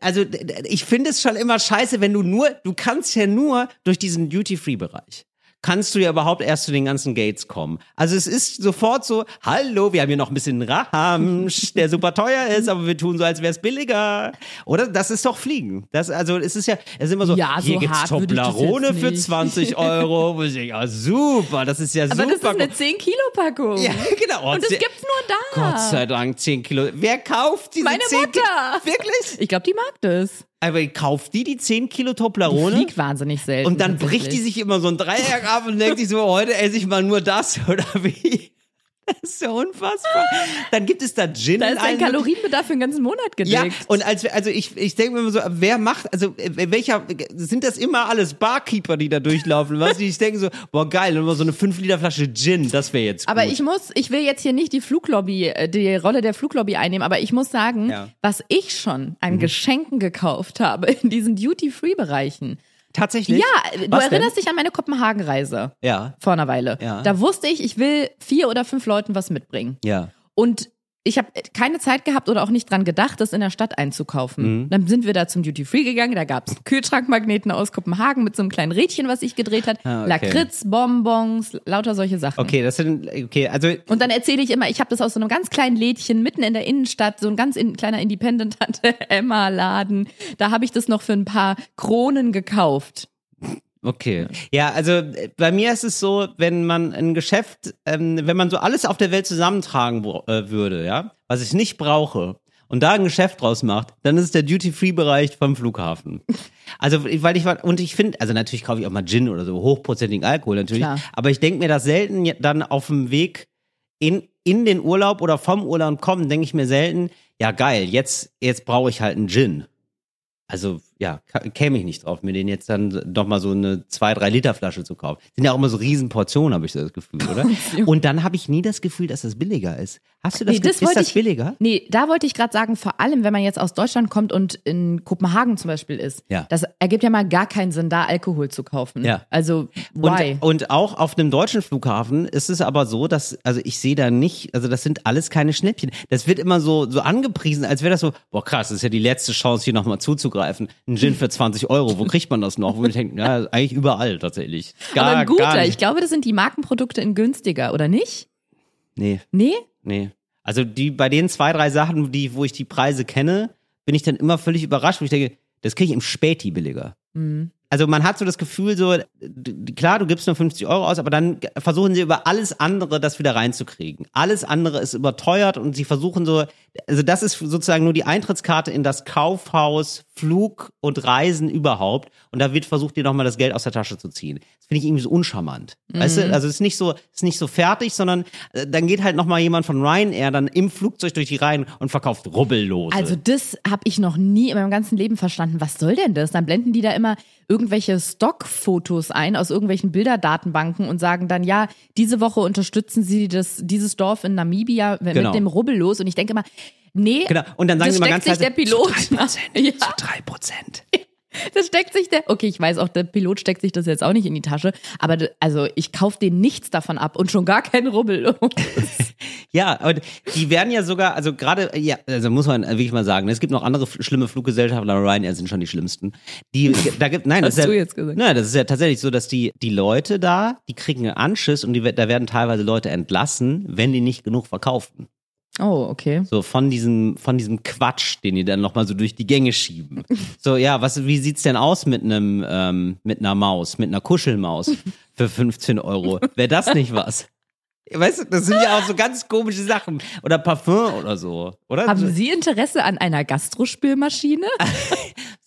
also ich finde es schon immer scheiße, wenn du nur, du kannst ja nur durch diesen Duty-Free-Bereich. Kannst du ja überhaupt erst zu den ganzen Gates kommen. Also es ist sofort so, hallo, wir haben hier noch ein bisschen Ramsch, der super teuer ist, aber wir tun so, als wäre es billiger. Oder? Das ist doch Fliegen. Das, also es ist ja, es ist immer so, Ja, so hier gibt's ich das Toblerone für nicht. 20 Euro. Ja, super, das ist ja Aber super. das ist eine 10-Kilo-Packung. ja, genau. Und das zehn- gibt's nur da. Gott sei Dank 10 Kilo. Wer kauft diese Meine 10 Kilo? Mutter. Wirklich? Ich glaube, die mag das. Aber kauft die die 10 Kilo Die Toblerone? fliegt wahnsinnig selten. Und dann bricht die sich immer so ein Dreieck ab und denkt sich so, heute esse ich mal nur das oder wie? Das ist ja unfassbar. Dann gibt es da Gin Da ist dein Kalorienbedarf für den ganzen Monat gedeckt. ja, und als also ich, ich denke mir immer so, wer macht, also äh, welcher, sind das immer alles Barkeeper, die da durchlaufen? Was ich denke so, boah geil, immer so eine 5 Liter Flasche Gin, das wäre jetzt Aber gut. ich muss, ich will jetzt hier nicht die Fluglobby, äh, die Rolle der Fluglobby einnehmen, aber ich muss sagen, Ja. was ich schon Mhm. an Geschenken gekauft habe in diesen Duty-Free-Bereichen. Tatsächlich? Ja, du Was denn? erinnerst dich an meine Kopenhagen-Reise Ja, vor einer Weile. Ja. Da wusste ich, ich will vier oder fünf Leuten was mitbringen. ja. Und ich habe keine Zeit gehabt oder auch nicht dran gedacht, das in der Stadt Mhm. einzukaufen. Dann sind wir da zum Duty Free gegangen. Da gab es Kühlschrankmagneten aus Kopenhagen mit so einem kleinen Rädchen, was ich gedreht hat. Ah, okay. Lakritz, Bonbons, lauter solche Sachen. Okay, das sind, okay, also Und dann erzähle ich immer, ich habe das aus so einem ganz kleinen Lädchen mitten in der Innenstadt, so ein ganz in, kleiner Independent Tante Emma Laden. Da habe ich das noch für ein paar Kronen gekauft. Okay. Ja, also äh, bei mir ist es so, wenn man ein Geschäft, ähm, wenn man so alles auf der Welt zusammentragen wo- äh, würde, ja, was ich nicht brauche, und da ein Geschäft draus macht, dann ist es der Duty-Free-Bereich vom Flughafen. Also, weil ich war, und ich finde, also natürlich kaufe ich auch mal Gin oder so, hochprozentigen Alkohol natürlich, Klar. aber ich denke mir das selten dann auf dem Weg in, in den Urlaub oder vom Urlaub kommen, denke ich mir selten, ja geil, jetzt, jetzt brauche ich halt einen Gin. Also, ja, käme ich nicht drauf, mir den jetzt dann doch mal so eine 2, 3 Liter Flasche zu kaufen. Sind ja auch immer so Riesenportionen, habe ich so das Gefühl, oder? Und dann habe ich nie das Gefühl, dass das billiger ist. Hast du das Nee, Gefühl, das ist das ich- billiger? Nee, da wollte ich gerade sagen, vor allem, wenn man jetzt aus Deutschland kommt und in Kopenhagen zum Beispiel ist. Ja. Das ergibt ja mal gar keinen Sinn, da Alkohol zu kaufen. Ja. Also, why? Und, und auch auf einem deutschen Flughafen ist es aber so, dass, also ich sehe da nicht, also das sind alles keine Schnäppchen. Das wird immer so, so angepriesen, als wäre das so, boah krass, das ist ja die letzte Chance, hier nochmal zuzugreifen. Ein Gin für 20 Euro, wo kriegt man das noch? Wo ich denke, ja, eigentlich überall tatsächlich. Gar, Aber ein guter, ich glaube, das sind die Markenprodukte in günstiger, oder nicht? Nee, Nee? nee. Also die, bei den zwei, drei Sachen, die, wo ich die Preise kenne, bin ich dann immer völlig überrascht, wo ich denke, das kriege ich im Späti billiger. Also man hat so das Gefühl, so, klar, du gibst nur 50 Euro aus, aber dann versuchen sie über alles andere das wieder reinzukriegen. Alles andere ist überteuert und sie versuchen so, also das ist sozusagen nur die Eintrittskarte in das Kaufhaus, Flug und Reisen überhaupt. Und da wird versucht, dir nochmal das Geld aus der Tasche zu ziehen. Das finde ich irgendwie so uncharmant. Weißt du, also es ist nicht so, ist nicht so fertig, sondern äh, dann geht halt nochmal jemand von Ryanair dann im Flugzeug durch die Reihen und verkauft Rubbellose. Also das habe ich noch nie in meinem ganzen Leben verstanden. Was soll denn das? Dann blenden die da immer irgendwelche Stockfotos ein aus irgendwelchen Bilderdatenbanken und sagen dann, ja, diese Woche unterstützen sie das, dieses Dorf in Namibia mit Genau. dem Rubbellos. Und ich denke immer, nee, Genau. Und dann sagen das sie mal steckt ganz sich der Pilot. Zu 3%, Ja. zu 3%. Das steckt sich der, okay, ich weiß auch, der Pilot steckt sich das jetzt auch nicht in die Tasche, aber also ich kaufe denen nichts davon ab und schon gar keinen Rubbel. Ja, und die werden ja sogar, also gerade, ja, also muss man wirklich mal sagen, es gibt noch andere schlimme Fluggesellschaften, aber Ryanair sind schon die schlimmsten. Die, da gibt, nein, das Hast ist du ja, jetzt gesagt. Nein, das ist ja tatsächlich so, dass die, die Leute da, die kriegen einen Anschiss und die, da werden teilweise Leute entlassen, wenn die nicht genug verkaufen. Oh, okay. So von diesem, von diesem Quatsch, den die dann nochmal so durch die Gänge schieben. So, ja, was, wie sieht's denn aus mit einem, ähm, mit einer Maus, mit einer Kuschelmaus für 15 Euro? Wäre das nicht was? Weißt du, das sind ja auch so ganz komische Sachen. Oder Parfum oder so, oder? Haben Sie Interesse an einer Gastrospülmaschine?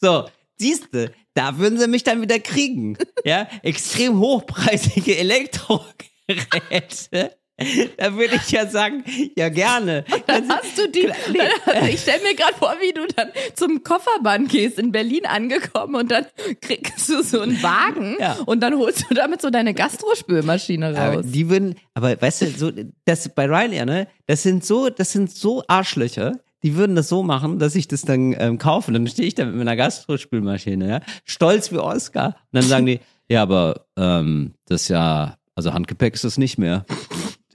So, siehste, da würden sie mich dann wieder kriegen. Ja, extrem hochpreisige Elektrogeräte. Da würde ich ja sagen, ja gerne. Dann hast du die. Dann, ich stelle mir gerade vor, wie du dann zum Kofferband gehst, in Berlin angekommen und dann kriegst du so einen Wagen Ja. und dann holst du damit so deine Gastrospülmaschine Aber raus. die würden, aber weißt du, so, das bei Ryanair, ne, das sind so, das sind so Arschlöcher, die würden das so machen, dass ich das dann ähm, kaufe. Dann stehe ich da mit meiner Gastrospülmaschine, ja, stolz wie Oscar. Und dann sagen die, ja, aber ähm, das ist ja, also Handgepäck ist das nicht mehr.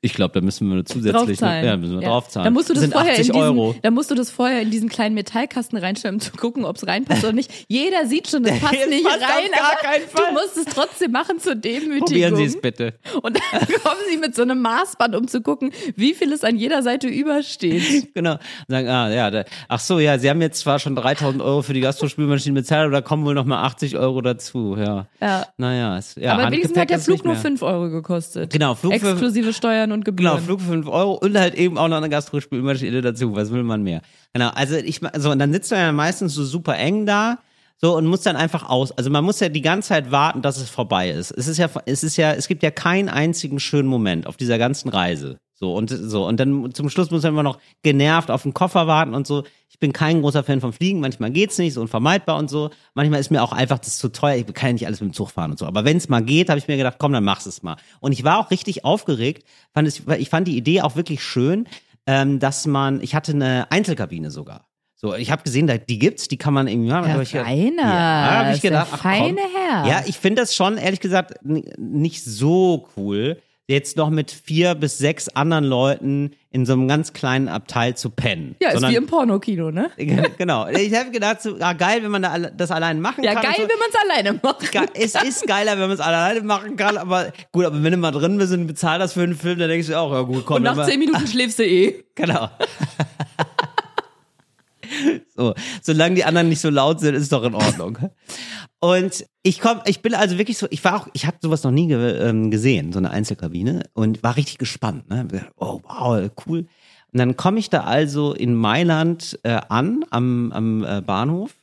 Ich glaube, da müssen wir zusätzlich noch, draufzahlen. ja, müssen wir draufzahlen. Dann musst du das, vorher 80 in diesen, Euro. Dann musst du das vorher in diesen kleinen Metallkasten reinstellen, um zu gucken, ob es reinpasst oder nicht. Jeder sieht schon, das passt nicht passt auf rein, gar aber keinen Fall. du musst es trotzdem machen zur Demütigung. Probieren Sie es bitte. Und dann kommen sie mit so einem Maßband, um zu gucken, wie viel es an jeder Seite übersteht. Genau. Und sagen, ah, ja, da, ach so, ja, Sie haben jetzt zwar schon 3000 Euro für die Gastrospülmaschine bezahlt, aber da kommen wohl noch mal 80 Euro dazu, ja. Ja. Naja, es, ja, Aber wenigstens hat der ist Flug nur mehr. 5 Euro gekostet. Genau, Flug Exklusive Steuern und Gebühren. Genau, Flug für 5 Euro und halt eben auch noch eine Gastrospülmaschine dazu. Was will man mehr? Genau, also ich, so, und dann sitzt man ja meistens so super eng da. So, und muss dann einfach aus. Also man muss ja die ganze Zeit warten, dass es vorbei ist. Es ist ja, es ist ja, es gibt ja keinen einzigen schönen Moment auf dieser ganzen Reise. So, und so. Und dann zum Schluss muss man immer noch genervt auf den Koffer warten und so. Ich bin kein großer Fan vom Fliegen. Manchmal geht's nicht, so unvermeidbar und so. Manchmal ist mir auch einfach das zu teuer. Ich kann ja nicht alles mit dem Zug fahren und so. Aber wenn es mal geht, habe ich mir gedacht, komm, dann mach's es mal. Und ich war auch richtig aufgeregt. Fand es, ich fand die Idee auch wirklich schön, ähm, dass man, ich hatte eine Einzelkabine sogar. So, ich habe gesehen, da, die gibt's, die kann man irgendwie machen. Herr gedacht- Rainer, ja, hab ich ist gedacht, ach, feine Herr. Ja, ich finde das schon, ehrlich gesagt, nicht so cool, jetzt noch mit vier bis sechs anderen Leuten in so einem ganz kleinen Abteil zu pennen. Ja, ist Sondern- wie im Pornokino, ne? genau. Ich habe gedacht, so, ah, geil, wenn man da das allein machen Ja, kann. geil, und so. wenn man es alleine macht. Ge- es ist geiler, wenn man es alleine machen kann, aber gut, aber wenn du mal drin bist und bezahlst das für einen Film, dann denkst du auch, ja gut, komm, Und nach mal- 10 Minuten schläfst du eh. Genau. So, solange die anderen nicht so laut sind, ist doch in Ordnung. Und ich komm, ich bin also wirklich so, ich war auch, ich habe sowas noch nie ge ähm, gesehen, so eine Einzelkabine und war richtig gespannt. Ne? Oh wow, cool. Und dann komme ich da also in Mailand äh, an am, am äh, Bahnhof.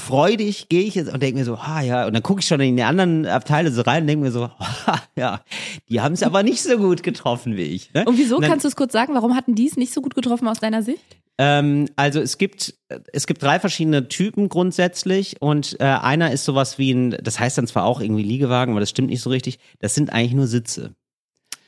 Freudig gehe ich jetzt und denke mir so, ha ja, und dann gucke ich schon in die anderen Abteile so rein und denke mir so, ha, ja, die haben es aber nicht so gut getroffen wie ich. Ne? Und wieso? dann- Kannst du es kurz sagen? Warum hatten die es nicht so gut getroffen aus deiner Sicht? Ähm, also es gibt es gibt drei verschiedene Typen grundsätzlich und äh, einer ist sowas wie ein, das heißt dann zwar auch irgendwie Liegewagen, aber das stimmt nicht so richtig. Das sind eigentlich nur Sitze.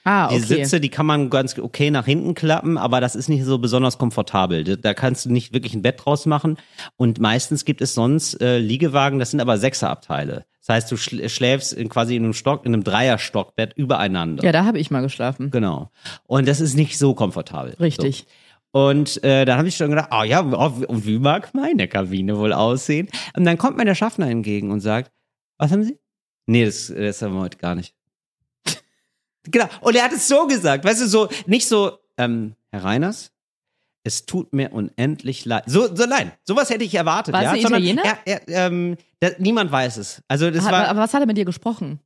Ah, Die Sitze, die kann man ganz okay nach hinten klappen, aber das ist nicht so besonders komfortabel. Da, kannst du nicht wirklich ein Bett draus machen. Und meistens gibt es sonst äh, Liegewagen, das sind aber Sechserabteile. Das heißt, du schl schläfst in, quasi in einem Stock, in einem Dreierstockbett übereinander. Ja, da habe ich mal geschlafen. Genau. Und das ist nicht so komfortabel. Richtig. So. Und äh, dann habe ich schon gedacht, oh ja, oh, wie- und wie mag meine Kabine wohl aussehen? Und dann kommt mir der Schaffner entgegen und sagt, was haben Sie? Nee, das, das haben wir heute gar nicht. Genau. Und er hat es so gesagt, weißt du, so, nicht so, ähm, Herr Reiners, es tut mir unendlich leid. So, so nein, sowas hätte ich erwartet. War es ja, ein sondern Italiener? Er, er, ähm, da, niemand weiß es. Also das aber, war, aber was hat er mit dir gesprochen?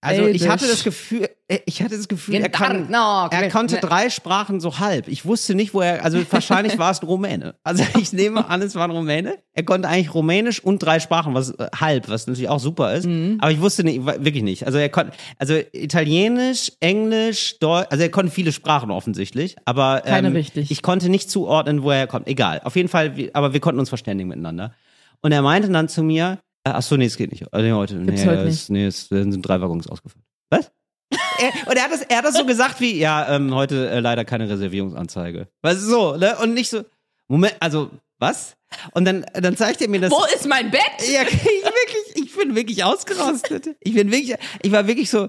Also ich Elbisch. hatte das Gefühl, äh, ich hatte das Gefühl, er kann, er konnte drei Sprachen so halb. Ich wusste nicht, wo er, also wahrscheinlich war es ein Rumäne. Also ich nehme an, es war ein Rumäne. Er konnte eigentlich Rumänisch und drei Sprachen, was äh, halb, was natürlich auch super ist. Mhm. Aber ich wusste nicht, wirklich nicht. Also er konnte, also Italienisch, Englisch, Deutsch, also er konnte viele Sprachen offensichtlich. Aber ähm, Keine richtig. ich konnte nicht zuordnen, woher er kommt. Egal. Auf jeden Fall, aber wir konnten uns verständigen miteinander. Und er meinte dann zu mir, äh, ach so, nee, es geht nicht. Also, nee, heute, Gibt's nee, heute es, nee, es sind drei Waggons ausgefallen. Was? er, und er hat, das, er hat das so gesagt wie, ja, ähm, heute äh, leider keine Reservierungsanzeige. Weißt du, so, ne? Und nicht so, Moment, also, was? Und dann, dann zeigt er mir das. Wo ist mein Bett? Ja, ich wirklich, ich bin wirklich ausgerastet. Ich bin wirklich, ich war wirklich so,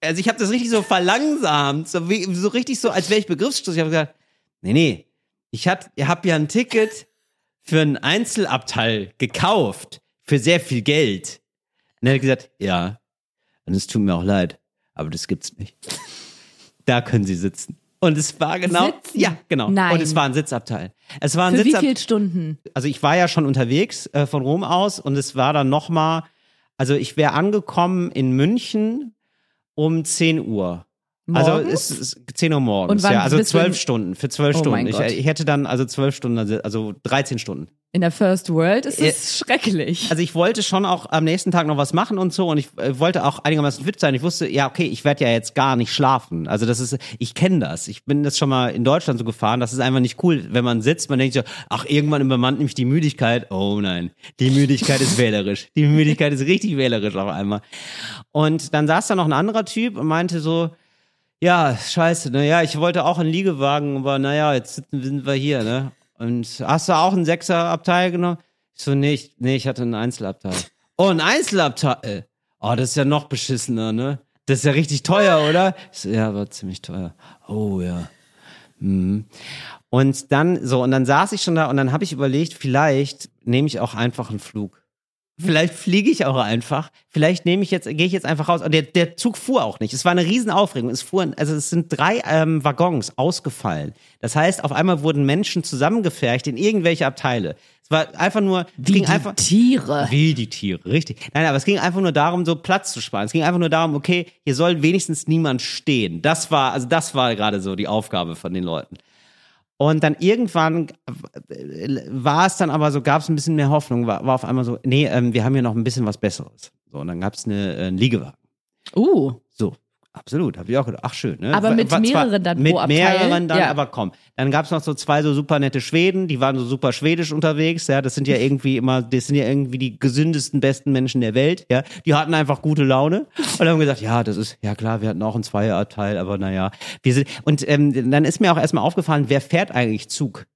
also ich habe das richtig so verlangsamt, so, wie, so richtig so, als wäre ich Begriffsstoß. Ich habe gesagt, nee, nee, ich hab, ihr habt ja ein Ticket für einen Einzelabteil gekauft für sehr viel Geld. Und er hat gesagt, ja, und es tut mir auch leid, aber das gibt's nicht. Da können Sie sitzen. Und es war genau, Sitzen? ja, genau. Nein. Und es war ein Sitzabteil. Es war ein Für wie Sitzabteil viele Stunden? also ich war ja schon unterwegs äh, von Rom aus und es war dann noch mal, also ich wäre angekommen in München um 10 Uhr. Also Morgens? es ist 10 Uhr morgens, Und wann ja, also zwölf Stunden, für zwölf Oh Stunden. Ich, ich hätte dann also zwölf Stunden, also- also 13 Stunden. In der First World ist Ja. es schrecklich. Also ich wollte schon auch am nächsten Tag noch was machen und so und ich äh, wollte auch einigermaßen fit sein. Ich wusste, ja, okay, ich werde ja jetzt gar nicht schlafen. Also das ist, ich kenne das. Ich bin das schon mal in Deutschland so gefahren. Das ist einfach nicht cool, wenn man sitzt, man denkt so, ach, irgendwann übermannt nämlich die Müdigkeit. Oh nein, die Müdigkeit ist wählerisch. Die Müdigkeit ist richtig wählerisch auf einmal. Und dann saß da noch ein anderer Typ und meinte so, ja, scheiße, naja, ich wollte auch einen Liegewagen, aber naja, jetzt sind wir hier, ne? Und hast du auch einen Sechserabteil genommen? Ich so, nee, ich, nee, ich hatte einen Einzelabteil. Oh, ein Einzelabteil? Oh, das ist ja noch beschissener, ne? Das ist ja richtig teuer, oder? Ich so, ja, war ziemlich teuer. Oh, ja. Mhm. Und dann, so, und dann saß ich schon da und dann habe ich überlegt, vielleicht nehme ich auch einfach einen Flug. Vielleicht fliege ich auch einfach. Vielleicht nehme ich jetzt, gehe ich jetzt einfach raus. Und der, der Zug fuhr auch nicht. Es war eine Riesenaufregung. Es fuhren, also es sind drei ähm, Waggons ausgefallen. Das heißt, auf einmal wurden Menschen zusammengefercht in irgendwelche Abteile. Es war einfach nur, es Wie ging die einfach. Tiere. Wie die Tiere, richtig. Nein, aber es ging einfach nur darum, so Platz zu sparen. Es ging einfach nur darum, okay, hier soll wenigstens niemand stehen. Das war, also das war gerade so die Aufgabe von den Leuten. Und dann irgendwann war es dann aber so, gab es ein bisschen mehr Hoffnung, war, war auf einmal so, nee, ähm, wir haben hier noch ein bisschen was Besseres. So, und dann gab es eine, äh, einen Liegewagen. Uh, absolut, habe ich auch gedacht, ach schön. Ne? Aber mit war mehreren dann Mit pro Abteil? mehreren dann, Ja. aber komm. Dann gab es noch so zwei so super nette Schweden, die waren so super schwedisch unterwegs, ja, das sind ja irgendwie immer, das sind ja irgendwie die gesündesten, besten Menschen der Welt, ja. Die hatten einfach gute Laune und haben gesagt, ja, das ist, ja klar, wir hatten auch einen Zweierabteil, aber naja, wir sind, und ähm, dann ist mir auch erstmal aufgefallen, wer fährt eigentlich Zug?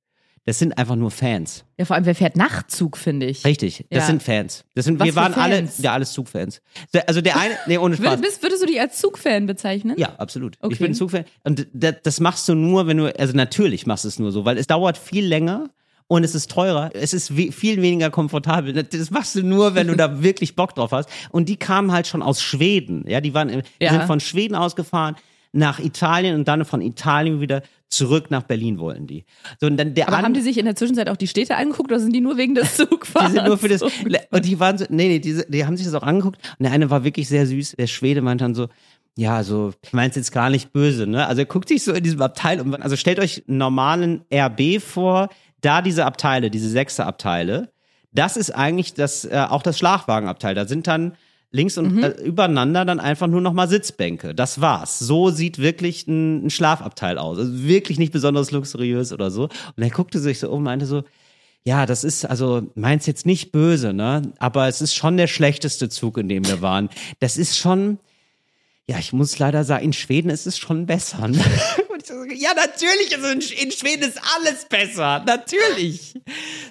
Das sind einfach nur Fans. ja, vor allem, wer fährt Nachtzug, finde ich. Richtig, das Ja. sind Fans. Das sind, Was wir waren alle, ja, alles Zugfans. Also der eine, nee, ohne Spaß. Würd, bist, würdest du dich als Zugfan bezeichnen? Ja, absolut. Okay. Ich bin Zugfan. Und das, das machst du nur, wenn du, also natürlich machst du es nur so, weil es dauert viel länger und es ist teurer. Es ist we viel weniger komfortabel. Das machst du nur, wenn du da wirklich Bock drauf hast. Und die kamen halt schon aus Schweden. Ja, die waren, die Ja. sind von Schweden ausgefahren nach Italien und dann von Italien wieder zurück nach Berlin wollten die. So, und dann der Aber haben die sich in der Zwischenzeit auch die Städte angeguckt oder sind die nur wegen des die Zugfahrens? sind nur für das. so? Und die waren so, nee, nee, die, die haben sich das auch angeguckt. Und der eine war wirklich sehr süß. Der Schwede meinte dann so, ja, also, ich mein's jetzt gar nicht böse, ne? Also er guckt sich so in diesem Abteil um. Also stellt euch einen normalen RB vor, da diese Abteile, diese sechste Abteile, das ist eigentlich das, äh, auch das Schlafwagenabteil. Da sind dann links und äh, übereinander dann einfach nur noch mal Sitzbänke. Das war's. So sieht wirklich ein, ein Schlafabteil aus. Also wirklich nicht besonders luxuriös oder so. Und er guckte sich so um und meinte so, ja, das ist, also, meins jetzt nicht böse, ne? Aber es ist schon der schlechteste Zug, in dem wir waren. Das ist schon, ja, ich muss leider sagen, in Schweden ist es schon besser. Ne? Ja, natürlich, also in, Sch- in Schweden ist alles besser. Natürlich.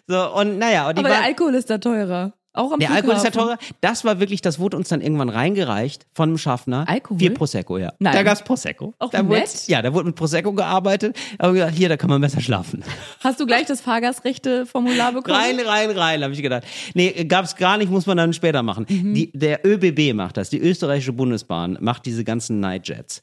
So, und naja, und Aber der Alkohol ist da teurer. Auch am der Alkohol ist ja Flughafen. teurer. Das war wirklich, das wurde uns dann irgendwann reingereicht von einem Schaffner. Alkohol? Vier Prosecco, ja. Nein. Da gab's Prosecco. Auch da wurde? Ja, da wurde mit Prosecco gearbeitet. Aber gesagt, hier, da kann man besser schlafen. Hast du gleich das Fahrgastrechte-Formular bekommen? Rein, rein, rein, habe ich gedacht. Nee, gab's gar nicht, muss man dann später machen. Die, der ÖBB macht das, die österreichische Bundesbahn macht diese ganzen Nightjets.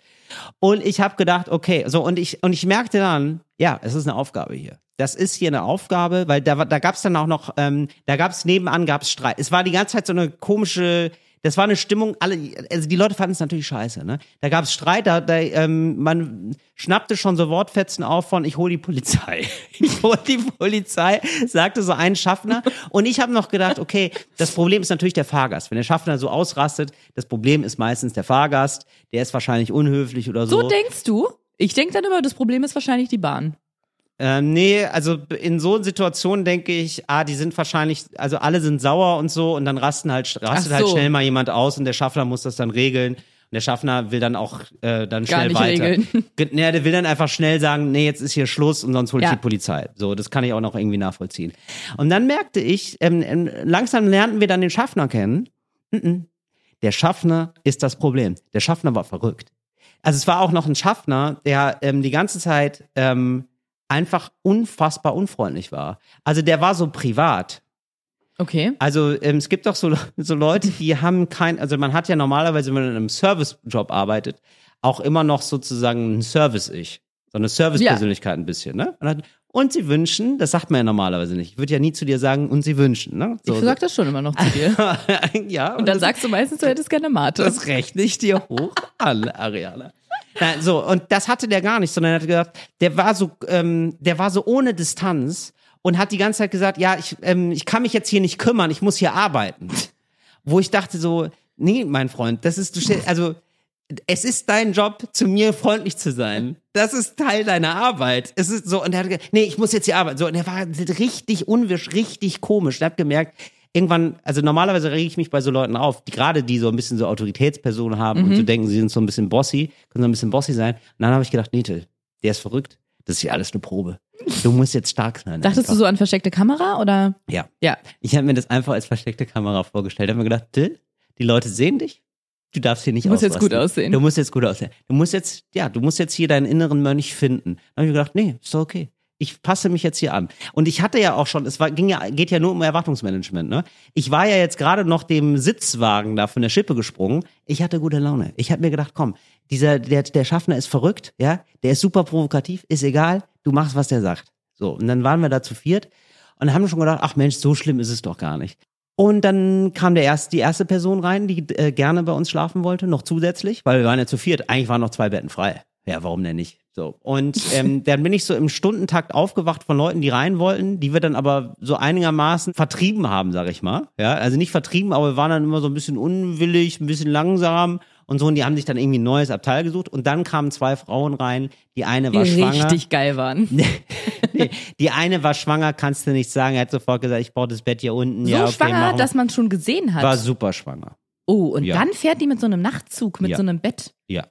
Und ich habe gedacht, okay, so und ich und ich merkte dann, ja, es ist eine Aufgabe hier. Das ist hier eine Aufgabe, weil da, da gab's dann auch noch, ähm, da gab's nebenan gab's Streit. Es war die ganze Zeit so eine komische, das war eine Stimmung, alle, also die Leute fanden es natürlich scheiße, ne? Da gab's Streit, da, da ähm, man schnappte schon so Wortfetzen auf von ich hol die Polizei. Ich hol die Polizei, sagte so ein Schaffner. Und ich habe noch gedacht, okay, das Problem ist natürlich der Fahrgast. Wenn der Schaffner so ausrastet, das Problem ist meistens der Fahrgast, der ist wahrscheinlich unhöflich oder so. So denkst du? Ich denke dann immer, das Problem ist wahrscheinlich die Bahn. Ähm, nee, also in so Situationen denke ich, ah, die sind wahrscheinlich, also alle sind sauer und so und dann rasten halt, rastet halt so. schnell mal jemand aus und der Schaffner muss das dann regeln. Und der Schaffner will dann auch äh, dann Gar schnell nicht weiter. regeln. Ge- Nee, der will dann einfach schnell sagen, nee, jetzt ist hier Schluss und sonst hol ich Ja. die Polizei. So, das kann ich auch noch irgendwie nachvollziehen. Und dann merkte ich, ähm, ähm, langsam lernten wir dann den Schaffner kennen. Der Schaffner ist das Problem. Der Schaffner war verrückt. Also es war auch noch ein Schaffner, der ähm, die ganze Zeit ähm, einfach unfassbar unfreundlich war. Also der war so privat. Okay. Also ähm, es gibt doch so, so Leute, die haben kein, also man hat ja normalerweise, wenn man in einem Servicejob arbeitet, auch immer noch sozusagen ein Service-Ich. So eine Service-Persönlichkeit ein bisschen, ne? Und, dann, und sie wünschen, das sagt man ja normalerweise nicht. Ich würde ja nie zu dir sagen, und sie wünschen, ne? So, Ich sag das schon immer noch zu dir. ja, Und dann sagst du meistens, du hättest gerne Mate. das rechne ich dir hoch an, Ariana. Nein, so, und das hatte der gar nicht, sondern er hat gesagt, der war so, ähm, der war so ohne Distanz und hat die ganze Zeit gesagt, ja, ich, ähm, ich kann mich jetzt hier nicht kümmern, ich muss hier arbeiten. Wo ich dachte so, nee, mein Freund, das ist, du also, es ist dein Job, zu mir freundlich zu sein. Das ist Teil deiner Arbeit. Es ist so, und er hat gesagt, nee, ich muss jetzt hier arbeiten. So, und er war richtig unwisch, richtig komisch. Er hat gemerkt, irgendwann, also normalerweise rege ich mich bei so Leuten auf, die gerade die so ein bisschen so Autoritätspersonen haben und so denken, sie sind so ein bisschen bossy, können so ein bisschen bossy sein. Und dann habe ich gedacht, nee, Till, der ist verrückt. Das ist hier alles eine Probe. Du musst jetzt stark sein. Dachtest du einfach. so an versteckte Kamera oder? Ja. Ja. Ich habe mir das einfach als versteckte Kamera vorgestellt. Ich habe mir gedacht, Till, die Leute sehen dich. Du darfst hier nicht Du musst jetzt ausrasten. gut aussehen. Du musst jetzt gut aussehen. Du musst jetzt, ja, du musst jetzt hier deinen inneren Mönch finden. Dann habe ich gedacht, nee, ist doch okay. Ich passe mich jetzt hier an. Und ich hatte ja auch schon, es war, ging ja, geht ja nur um Erwartungsmanagement, ne? Ich war ja jetzt gerade noch dem Sitzwagen da von der Schippe gesprungen. Ich hatte gute Laune. Ich habe mir gedacht, komm, dieser, der, der Schaffner ist verrückt, ja? Der ist super provokativ, ist egal. Du machst, was der sagt. So. Und dann waren wir da zu viert und haben schon gedacht, ach Mensch, so schlimm ist es doch gar nicht. Und dann kam der erste, die erste Person rein, die äh, gerne bei uns schlafen wollte, noch zusätzlich, weil wir waren ja zu viert. Eigentlich waren noch zwei Betten frei. Ja, warum denn nicht? So. Und ähm, dann bin ich so im Stundentakt aufgewacht von Leuten, die rein wollten, die wir dann aber so einigermaßen vertrieben haben, sag ich mal. Ja, also nicht vertrieben, aber wir waren dann immer so ein bisschen unwillig, ein bisschen langsam und so. Und die haben sich dann irgendwie ein neues Abteil gesucht. Und dann kamen zwei Frauen rein. Die eine war Die schwanger. richtig geil waren. nee, die eine war schwanger, kannst du nicht sagen. Er hat sofort gesagt, ich baue das Bett hier unten. So ja, okay, schwanger, dass man schon gesehen hat. war super schwanger. oh, und Ja. dann fährt die mit so einem Nachtzug, mit Ja. so einem Bett. Ja.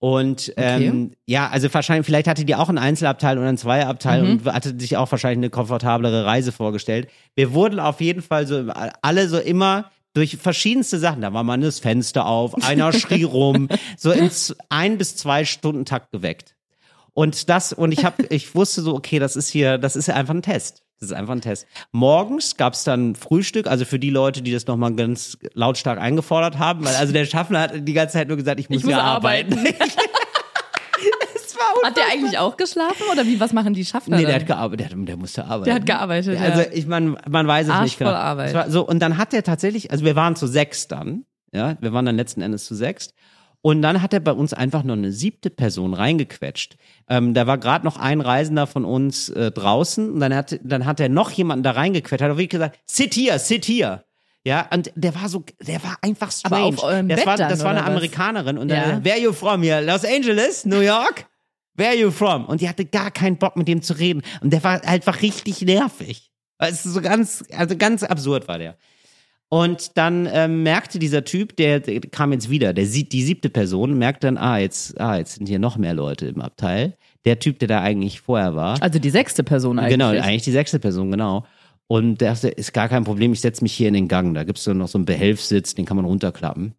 Und ähm, ja, also wahrscheinlich, vielleicht hatte die auch ein Einzelabteil oder ein Zweierabteil Mhm. und hatte sich auch wahrscheinlich eine komfortablere Reise vorgestellt. Wir wurden auf jeden Fall so alle so immer durch verschiedenste Sachen. Da war mal das Fenster auf, einer schrie rum, so ins ein bis zwei Stunden Takt geweckt. Und das, und ich habe, ich wusste so, okay, das ist hier, das ist einfach ein Test. Das ist einfach ein Test. Morgens gab's dann Frühstück, also für die Leute, die das nochmal ganz lautstark eingefordert haben, weil also der Schaffner hat die ganze Zeit nur gesagt, ich muss, Ich muss arbeiten. Es Hat der eigentlich auch geschlafen oder wie, was machen die Schaffner? Nee, der dann? hat gearbeitet, der, der musste arbeiten. Der hat gearbeitet, ja. Also ich man, man weiß es Arsch nicht genau. voll Arbeit. Es so und dann hat er tatsächlich, also wir waren zu sechs dann, ja, wir waren dann letzten Endes zu sechs. Und dann hat er bei uns einfach noch eine siebte Person reingequetscht. Ähm, da war gerade noch ein Reisender von uns äh, draußen und dann hat, dann hat er noch jemanden da reingequetscht, hat auch wirklich gesagt, sit hier, sit hier. Ja, und der war so, der war einfach Aber strange. auf eurem das Bett war, dann, das war eine was? Amerikanerin und Ja. dann, where you from here? Los Angeles? New York? Where you from? Und die hatte gar keinen Bock mit dem zu reden. Und der war einfach richtig nervig. Es ist so ganz, also ganz absurd war der. Und dann ähm, merkte dieser Typ, der, der kam jetzt wieder, der sieht die siebte Person, merkt dann, ah, jetzt, ah, jetzt sind hier noch mehr Leute im Abteil. Der Typ, der da eigentlich vorher war. Also die sechste Person eigentlich. Genau, eigentlich die sechste Person, genau. Und der dachte, ist gar kein Problem, ich setze mich hier in den Gang. Da gibt's so noch so einen Behelfssitz, den kann man runterklappen. Und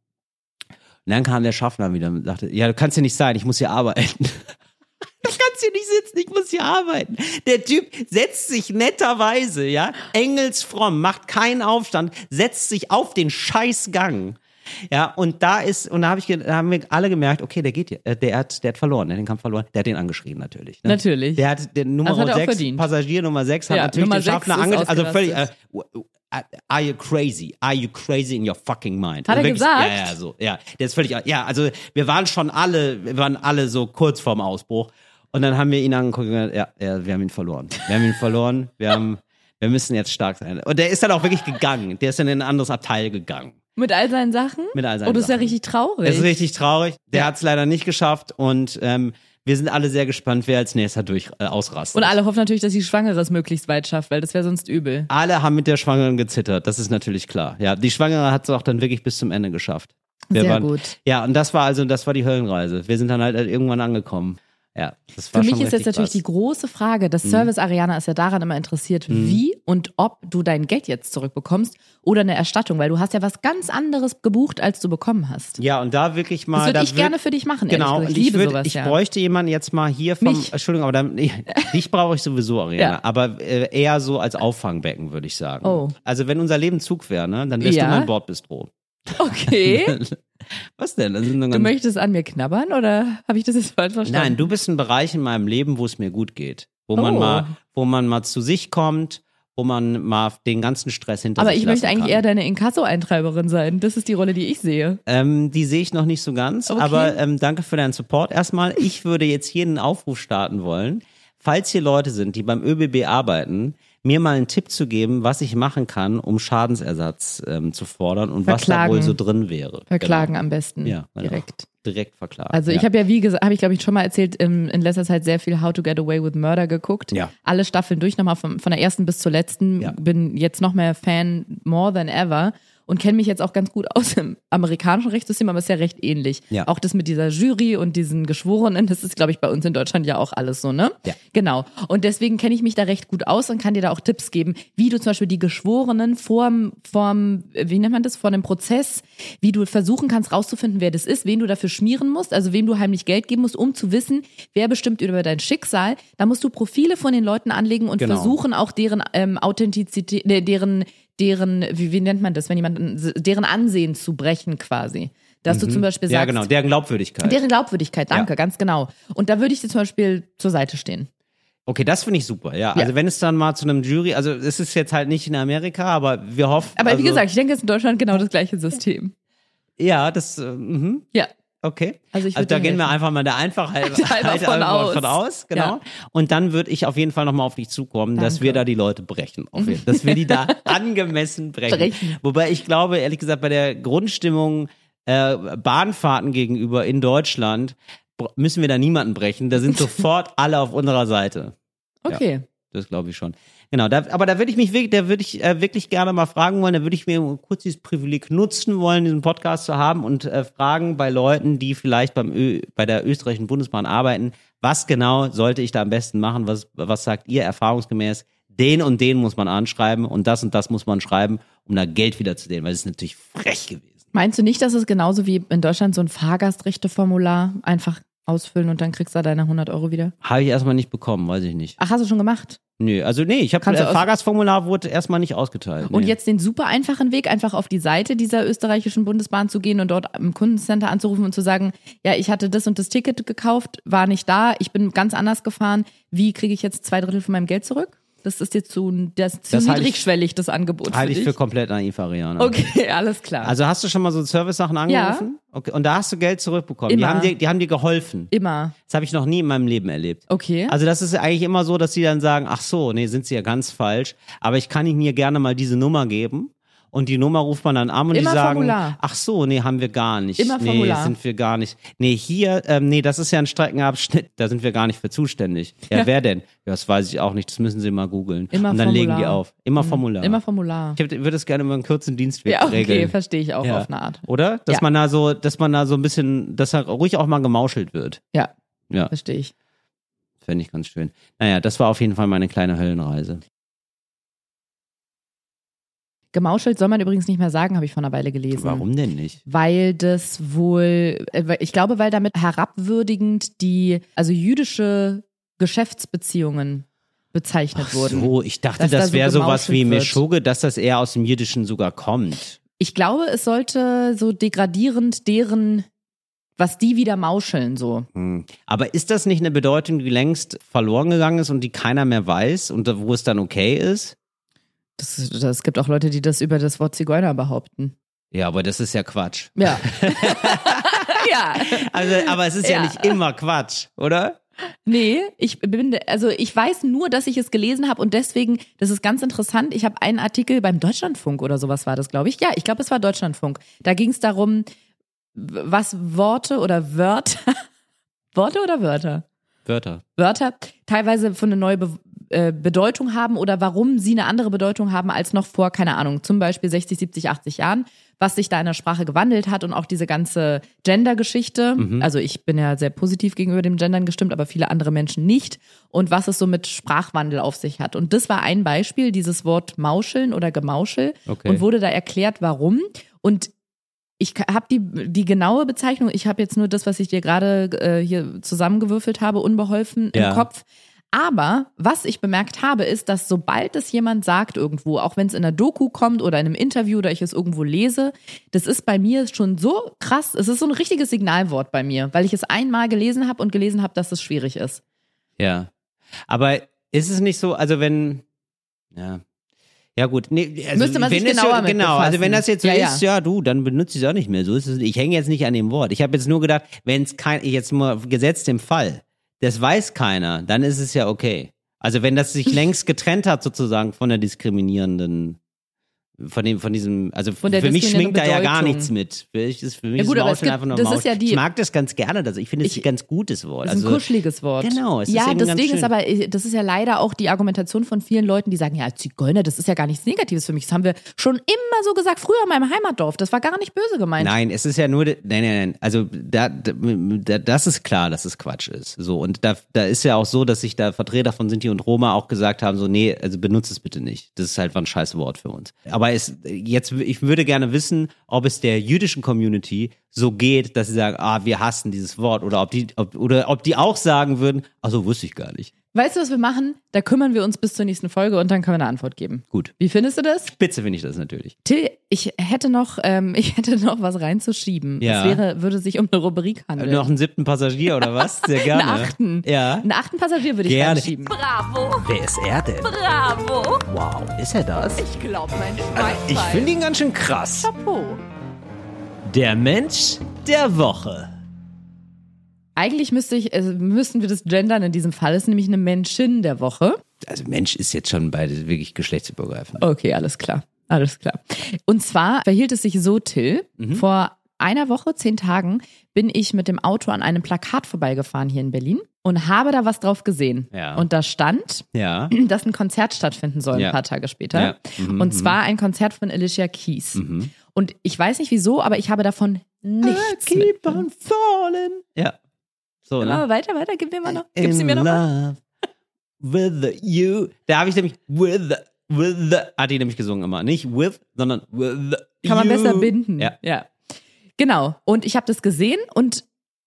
dann kam der Schaffner wieder und sagte, ja, du kannst hier nicht sein, ich muss hier arbeiten. Du kannst hier nicht sitzen, ich muss hier arbeiten. Der Typ setzt sich netterweise, ja, engelsfromm, macht keinen Aufstand, setzt sich auf den Scheißgang. Ja, und da ist, und da, hab ich, da haben wir alle gemerkt, okay, der geht, äh, der hat, der hat verloren, der hat den Kampf verloren, der hat den angeschrien natürlich. Ne? Natürlich. Der hat den Nummer hat er auch 6, verdient. Passagier Nummer 6 hat Ja, natürlich Nummer den Schaffner ist ange... Also völlig... Äh, are you crazy? Are you crazy in your fucking mind? Hat er Wirklich- gesagt? Ja, ja, so. Ja, der ist völlig... Ja, also wir waren schon alle, wir waren alle so kurz vorm Ausbruch. Und dann haben wir ihn angeguckt und gesagt, ja, ja, wir haben ihn verloren. Wir haben ihn verloren. Wir haben... Wir müssen jetzt stark sein. Und der ist dann auch wirklich gegangen. Der ist dann in ein anderes Abteil gegangen. Mit all seinen Sachen? Mit all seinen Oh, das ist ja richtig traurig. Das ist richtig traurig. Der Ja. hat es leider nicht geschafft. Und ähm, wir sind alle sehr gespannt, wer als nächster durch äh, ausrastet. Und alle hoffen natürlich, dass die Schwangere es möglichst weit schafft, weil das wäre sonst übel. Alle haben mit der Schwangeren gezittert, das ist natürlich klar. Ja, die Schwangere hat es auch dann wirklich bis zum Ende geschafft. Wir Sehr waren, gut. Ja, und das war also, das war die Höllenreise. Wir sind dann halt irgendwann angekommen. Ja, das war Für mich ist jetzt natürlich. Mhm. die große Frage, das Service Ariana ist ja daran immer interessiert, wie und ob du dein Geld jetzt zurückbekommst oder eine Erstattung, weil du hast ja was ganz anderes gebucht, als du bekommen hast. Ja, und da wirklich mal. Das würde da ich gerne für dich machen, Genau, ich, liebe würd, sowas, ich ja. bräuchte jemanden jetzt mal hier vom. Mich. Entschuldigung, aber dann, dich brauche ich sowieso, Ariana. Ja. Aber äh, eher so als Auffangbecken, würde ich sagen. Oh. Also, wenn unser Leben Zug wäre, ne, dann wärst Ja. du mein Bordbistro. Okay. Was denn? Du möchtest an mir knabbern oder habe ich das jetzt falsch verstanden? Nein, du bist ein Bereich in meinem Leben, wo es mir gut geht. Wo man Oh. mal, wo man mal zu sich kommt, wo man mal den ganzen Stress hinter Aber sich ich möchte eigentlich kann. eher deine Inkasso-Eintreiberin sein. Das ist die Rolle, die ich sehe. Ähm, die sehe ich noch nicht so ganz, Okay. aber ähm, danke für deinen Support. Erstmal, ich würde jetzt hier einen Aufruf starten wollen. Falls hier Leute sind, die beim ÖBB arbeiten, mir mal einen Tipp zu geben, was ich machen kann, um Schadensersatz ähm, zu fordern und was da Verklagen. wohl so drin wäre. Verklagen Genau. am besten Ja, genau. direkt. Direkt verklagen. Also ich ja. habe ja, wie gesagt, habe ich glaube ich schon mal erzählt, im, in letzter Zeit sehr viel How to Get Away with Murder geguckt. Ja. Alle Staffeln durch, nochmal von, von der ersten bis zur letzten. Ja. Bin jetzt noch mehr Fan more than ever und kenne mich jetzt auch ganz gut aus im amerikanischen Rechtssystem, aber ist ja recht ähnlich. Ja. Auch das mit dieser Jury und diesen Geschworenen, das ist glaube ich bei uns in Deutschland ja auch alles so, ne? Ja. Genau. Und deswegen kenne ich mich da recht gut aus und kann dir da auch Tipps geben, wie du zum Beispiel die Geschworenen vorm, vorm, wie nennt man das, vor einem Prozess, wie du versuchen kannst rauszufinden, wer das ist, wen du dafür schmieren musst, also wem du heimlich Geld geben musst, um zu wissen, wer bestimmt über dein Schicksal. Da musst du Profile von den Leuten anlegen und Genau. versuchen auch deren ähm, Authentizität, äh, deren, deren, wie, wie nennt man das, wenn jemand, deren Ansehen zu brechen quasi. Dass du zum Beispiel sagst, Mhm. ja, genau, deren Glaubwürdigkeit. deren Glaubwürdigkeit, danke, Ja. ganz genau. Und da würde ich dir zum Beispiel zur Seite stehen. Okay, das finde ich super, ja. Also wenn es dann mal zu einem Jury, also es ist jetzt halt nicht in Amerika, aber wir hoffen. Aber also, wie gesagt, ich denke, es ist in Deutschland genau das gleiche System. Ja, das, äh, mhm, Ja. Okay. Also ich also da gehen wir helfen. einfach mal der Einfachheit Einfach halt von einfach aus. von aus, genau. Ja. Und dann würde ich auf jeden Fall nochmal auf dich zukommen, dass Danke. wir da die Leute brechen. Dass wir die da angemessen brechen. Brechen. Wobei ich glaube, ehrlich gesagt, bei der Grundstimmung äh, Bahnfahrten gegenüber in Deutschland müssen wir da niemanden brechen. Da sind sofort alle auf unserer Seite. Okay. Das glaube ich schon. Genau, da, aber da würde ich mich wirklich, da würde ich äh, wirklich gerne mal fragen wollen, da würde ich mir kurz dieses Privileg nutzen wollen, diesen Podcast zu haben und äh, fragen bei Leuten, die vielleicht beim Ö bei der österreichischen Bundesbahn arbeiten, was genau sollte ich da am besten machen? Was, was sagt ihr erfahrungsgemäß? Den und den muss man anschreiben und das und das muss man schreiben, um da Geld wieder zu nehmen, weil es ist natürlich frech gewesen. Meinst du nicht, dass es genauso wie in Deutschland so ein Fahrgastrechteformular einfach ausfüllen und dann kriegst du deine 100 Euro wieder? Habe ich erstmal nicht bekommen, weiß ich nicht. Ach, hast du schon gemacht? Nö, also nee, ich habe du äh, Fahrgastformular wurde erstmal nicht ausgeteilt. Und nee. jetzt den super einfachen Weg, einfach auf die Seite dieser österreichischen Bundesbahn zu gehen und dort im Kundencenter anzurufen und zu sagen, ja, ich hatte das und das Ticket gekauft, war nicht da, ich bin ganz anders gefahren. Wie kriege ich jetzt zwei Drittel von meinem Geld zurück? Das ist jetzt zu, das ist zu Das ich- niedrigschwellig, das Angebot halte ich für komplett naiv, Ariana. okay, alles klar. Also hast du schon mal so Service-Sachen angerufen? Okay. Und da hast du Geld zurückbekommen. Die Immer. haben, dir, die haben dir geholfen. Immer. Das habe ich noch nie in meinem Leben erlebt. Okay. Also das ist eigentlich immer so, dass sie dann sagen, ach so, nee, sind sie ja ganz falsch. Aber ich kann ihnen hier gerne mal diese Nummer geben. Und die Nummer ruft man dann an und Immer die sagen, Formular. ach so, nee, haben wir gar nicht. Immer nee, Formular. sind wir gar nicht. Nee, hier, ähm, nee, das ist ja ein Streckenabschnitt, da sind wir gar nicht für zuständig. Ja, Ja. wer denn? Ja, das weiß ich auch nicht, das müssen sie mal googeln. Immer Und dann legen die Formular. Mhm. auf. Immer Formular. Immer Formular. ich würde es gerne über einen kurzen Dienstweg Ja, okay, regeln. verstehe ich auch Ja. auf eine Art. Oder? Dass Ja. man da so, dass man da so ein bisschen, dass da ruhig auch mal gemauschelt wird. Ja, Ja, verstehe ich. fände ich ganz schön. Naja, das war auf jeden Fall meine kleine Höllenreise. Gemauschelt soll man übrigens nicht mehr sagen, habe ich vor einer Weile gelesen. Warum denn nicht? Weil das wohl, äh, weil- ich glaube, weil damit herabwürdigend die, also jüdische Geschäftsbeziehungen bezeichnet wurden. So, ich dachte, Dass da das so wäre sowas wie. Meshuggah, dass das eher aus dem Jiddischen sogar kommt. Ich glaube, es sollte so degradierend deren, was die wieder mauscheln, so. Hm. Aber ist das nicht eine Bedeutung, die längst verloren gegangen ist und die keiner mehr weiß und wo es dann okay ist? Es gibt auch Leute, die das über das Wort Zigeuner behaupten. Ja, aber das ist ja Quatsch. Ja. ja. Also, aber es ist ja, Ja. nicht immer Quatsch, oder? Nee, ich bin, also ich weiß nur, dass ich es gelesen habe und deswegen, das ist ganz interessant. Ich habe einen Artikel beim Deutschlandfunk oder sowas war das, glaube ich. Ja, ich glaube, es war Deutschlandfunk. Da ging es darum, was Worte oder Wörter, Worte oder Wörter? Wörter. Wörter teilweise von eine neue Be äh, Bedeutung haben oder warum sie eine andere Bedeutung haben als noch vor, keine Ahnung, zum Beispiel 60, 70, 80 Jahren, was sich da in der Sprache gewandelt hat und auch diese ganze Gender-Geschichte. Also ich bin ja sehr positiv gegenüber dem Gendern gestimmt, aber viele andere Menschen nicht. Und was es so mit Sprachwandel auf sich hat. Und das war ein Beispiel, dieses Wort Mauscheln oder Gemauschel Okay. und wurde da erklärt, warum. Und ich habe die, die genaue Bezeichnung, ich habe jetzt nur das, was ich dir gerade äh, hier zusammengewürfelt habe, unbeholfen Ja. im Kopf. Aber was ich bemerkt habe, ist, dass sobald es jemand sagt irgendwo, auch wenn es in einer Doku kommt oder in einem Interview oder ich es irgendwo lese, das ist bei mir schon so krass. Es ist so ein richtiges Signalwort bei mir, weil ich es einmal gelesen habe und gelesen habe, dass es schwierig ist. Ja. Aber ist es nicht so, also wenn, ja. Ja gut, nee, also Müsste man sich genauer ja, genau, also wenn das jetzt so. Ja, ist, ja. du, dann benutze ich es auch nicht mehr. So ist es. Ich hänge jetzt nicht an dem Wort. Ich habe jetzt nur gedacht, wenn es kein, jetzt mal gesetzt im Fall, das weiß keiner, dann ist es ja okay. Also wenn das sich längst getrennt hat sozusagen von der diskriminierenden, von dem, von diesem, also Von für mich schwingt da ja gar nichts mit. Für mich ist, für mich Ja gut, ist aber es gibt- einfach nur das ist ja die- ich mag das ganz gerne, also ich finde es ein ganz gutes Wort. Das ist Also, ein kuscheliges Wort. Genau, es ist ja, das Ding schön. ist aber, äh, das ist ja leider auch die Argumentation von vielen Leuten, die sagen, ja, Zigeuner, das ist ja gar nichts Negatives für mich. Das haben wir schon immer so gesagt, früher in meinem Heimatdorf. Das war gar nicht böse gemeint. Nein, es ist ja nur, nein, nein, nein. Also da, da, das ist klar, dass es Quatsch ist. So und da, da ist ja auch so, dass sich da Vertreter von Sinti und Roma auch gesagt haben, so nee, also benutzt es bitte nicht. Das ist halt ein scheiß Wort für uns. Aber es jetzt, ich würde gerne wissen, ob es der jüdischen Community so geht, dass sie sagen, ah, wir hassen dieses Wort, oder ob die, ob, oder ob die auch sagen würden, ach so wusste ich gar nicht. Weißt du, was wir machen? Da kümmern wir uns bis zur nächsten Folge und dann können wir eine Antwort geben. Gut, Wie findest du das? spitze finde ich das natürlich. Till, ich hätte noch, ähm, ich hätte noch was reinzuschieben. Ja. Es wäre, würde sich um eine Rubrik handeln. Noch einen siebten Passagier oder was? Sehr gerne. Einen achten. Ja. Einen achten Passagier würde ich Gerne. reinschieben. Bravo, Wer ist er denn? bravo. Wow, ist er das? Ich glaub, mein Schwein. Ich finde ihn ganz schön krass. Chapeau. Der Mensch der Woche. Eigentlich müsste ich, also müssten wir das gendern in diesem Fall. Es ist nämlich eine Menschin der Woche. Also Mensch ist jetzt schon beide wirklich geschlechtsübergreifend. Okay, alles klar. Alles klar. Und zwar verhielt es sich so, Till, Mhm. vor einer Woche, zehn Tagen, bin ich mit dem Auto an einem Plakat vorbeigefahren hier in Berlin und habe da was drauf gesehen. Ja. Und da stand, Ja. dass ein Konzert stattfinden soll Ja. ein paar Tage später. Mhm, und zwar ein Konzert von Alicia Keys. Und ich weiß nicht wieso, aber ich habe davon nichts Keep mit. on falling. Ja. So, ne? Aber weiter, weiter, gib mir mal noch. Gib sie mir noch mal. love with you. Da habe ich nämlich with the, with the, hat die nämlich gesungen immer. Nicht with, sondern with the Kann man you. besser binden. Ja. ja. Genau. Und ich habe das gesehen und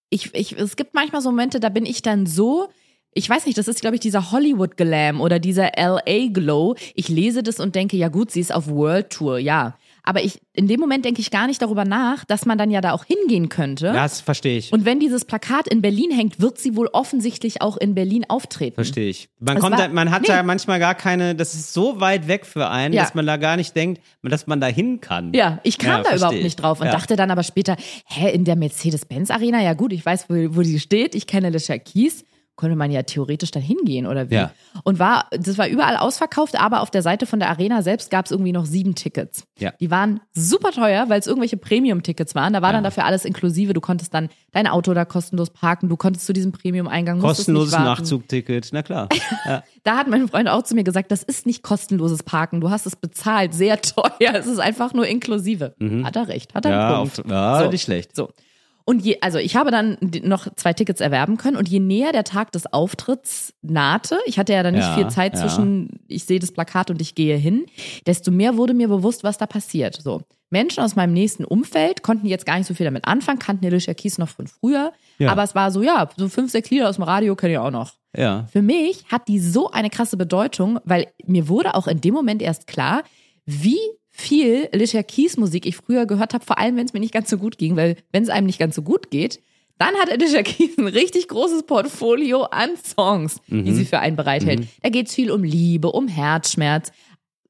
ich, ich, es gibt manchmal so Momente, da bin ich dann so, ich weiß nicht, das ist, glaube ich, dieser Hollywood-Glam oder dieser LA-Glow. Ich lese das und denke, ja gut, sie ist auf World Tour, ja. Aber ich, in dem Moment denke ich gar nicht darüber nach, dass man dann ja da auch hingehen könnte. Das verstehe ich. Und wenn dieses Plakat in Berlin hängt, wird sie wohl offensichtlich auch in Berlin auftreten. Verstehe ich. Man, Es kommt, war- da, man hat nee. ja manchmal gar keine, das ist so weit weg für einen, Ja. dass man da gar nicht denkt, dass man da hin kann. Ja, ich kam Ja, da überhaupt ich. nicht drauf und Ja. dachte dann aber später, hä, in der Mercedes-Benz-Arena, ja gut, ich weiß, wo, wo die steht, ich kenne Alicia Keys, könnte man ja theoretisch da hingehen oder wie? Ja. Und war, das war überall ausverkauft, aber auf der Seite von der Arena selbst gab es irgendwie noch sieben Tickets. Ja. Die waren super teuer, weil es irgendwelche Premium-Tickets waren. Da war dann dafür alles inklusive. Du konntest dann dein Auto da kostenlos parken, du konntest zu diesem Premium-Eingang Kostenloses. Nachzugticket, na klar. Ja. Da hat mein Freund auch zu mir gesagt, das ist nicht kostenloses Parken. Du hast es bezahlt, sehr teuer. Es ist einfach nur inklusive. Hat er recht, hat er Mhm. Ja, einen Punkt. auf, ja So. nicht schlecht. So. Und je, also ich habe dann noch zwei Tickets erwerben können und je näher der Tag des Auftritts nahte, ich hatte ja dann nicht Ja, viel Zeit ja. zwischen, ich sehe das Plakat und ich gehe hin, desto mehr wurde mir bewusst, was da passiert. So. Menschen aus meinem nächsten Umfeld konnten jetzt gar nicht so viel damit anfangen, kannten Alicia Keys noch von früher, Ja. aber es war so, ja, so fünf, sechs Lieder aus dem Radio kenne ich auch noch. Ja. Für mich hat die so eine krasse Bedeutung, weil mir wurde auch in dem Moment erst klar, wie viel Alicia Keys Musik ich früher gehört habe, vor allem wenn es mir nicht ganz so gut ging, weil wenn es einem nicht ganz so gut geht, dann hat Alicia Keys ein richtig großes Portfolio an Songs, die sie für einen bereithält. Da geht es viel um Liebe, um Herzschmerz.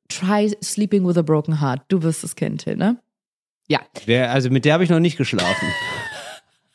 Try Sleeping with a Broken Heart. Du wirst es kennen, Till, ne? Ja. Wer, also mit der habe ich noch nicht geschlafen.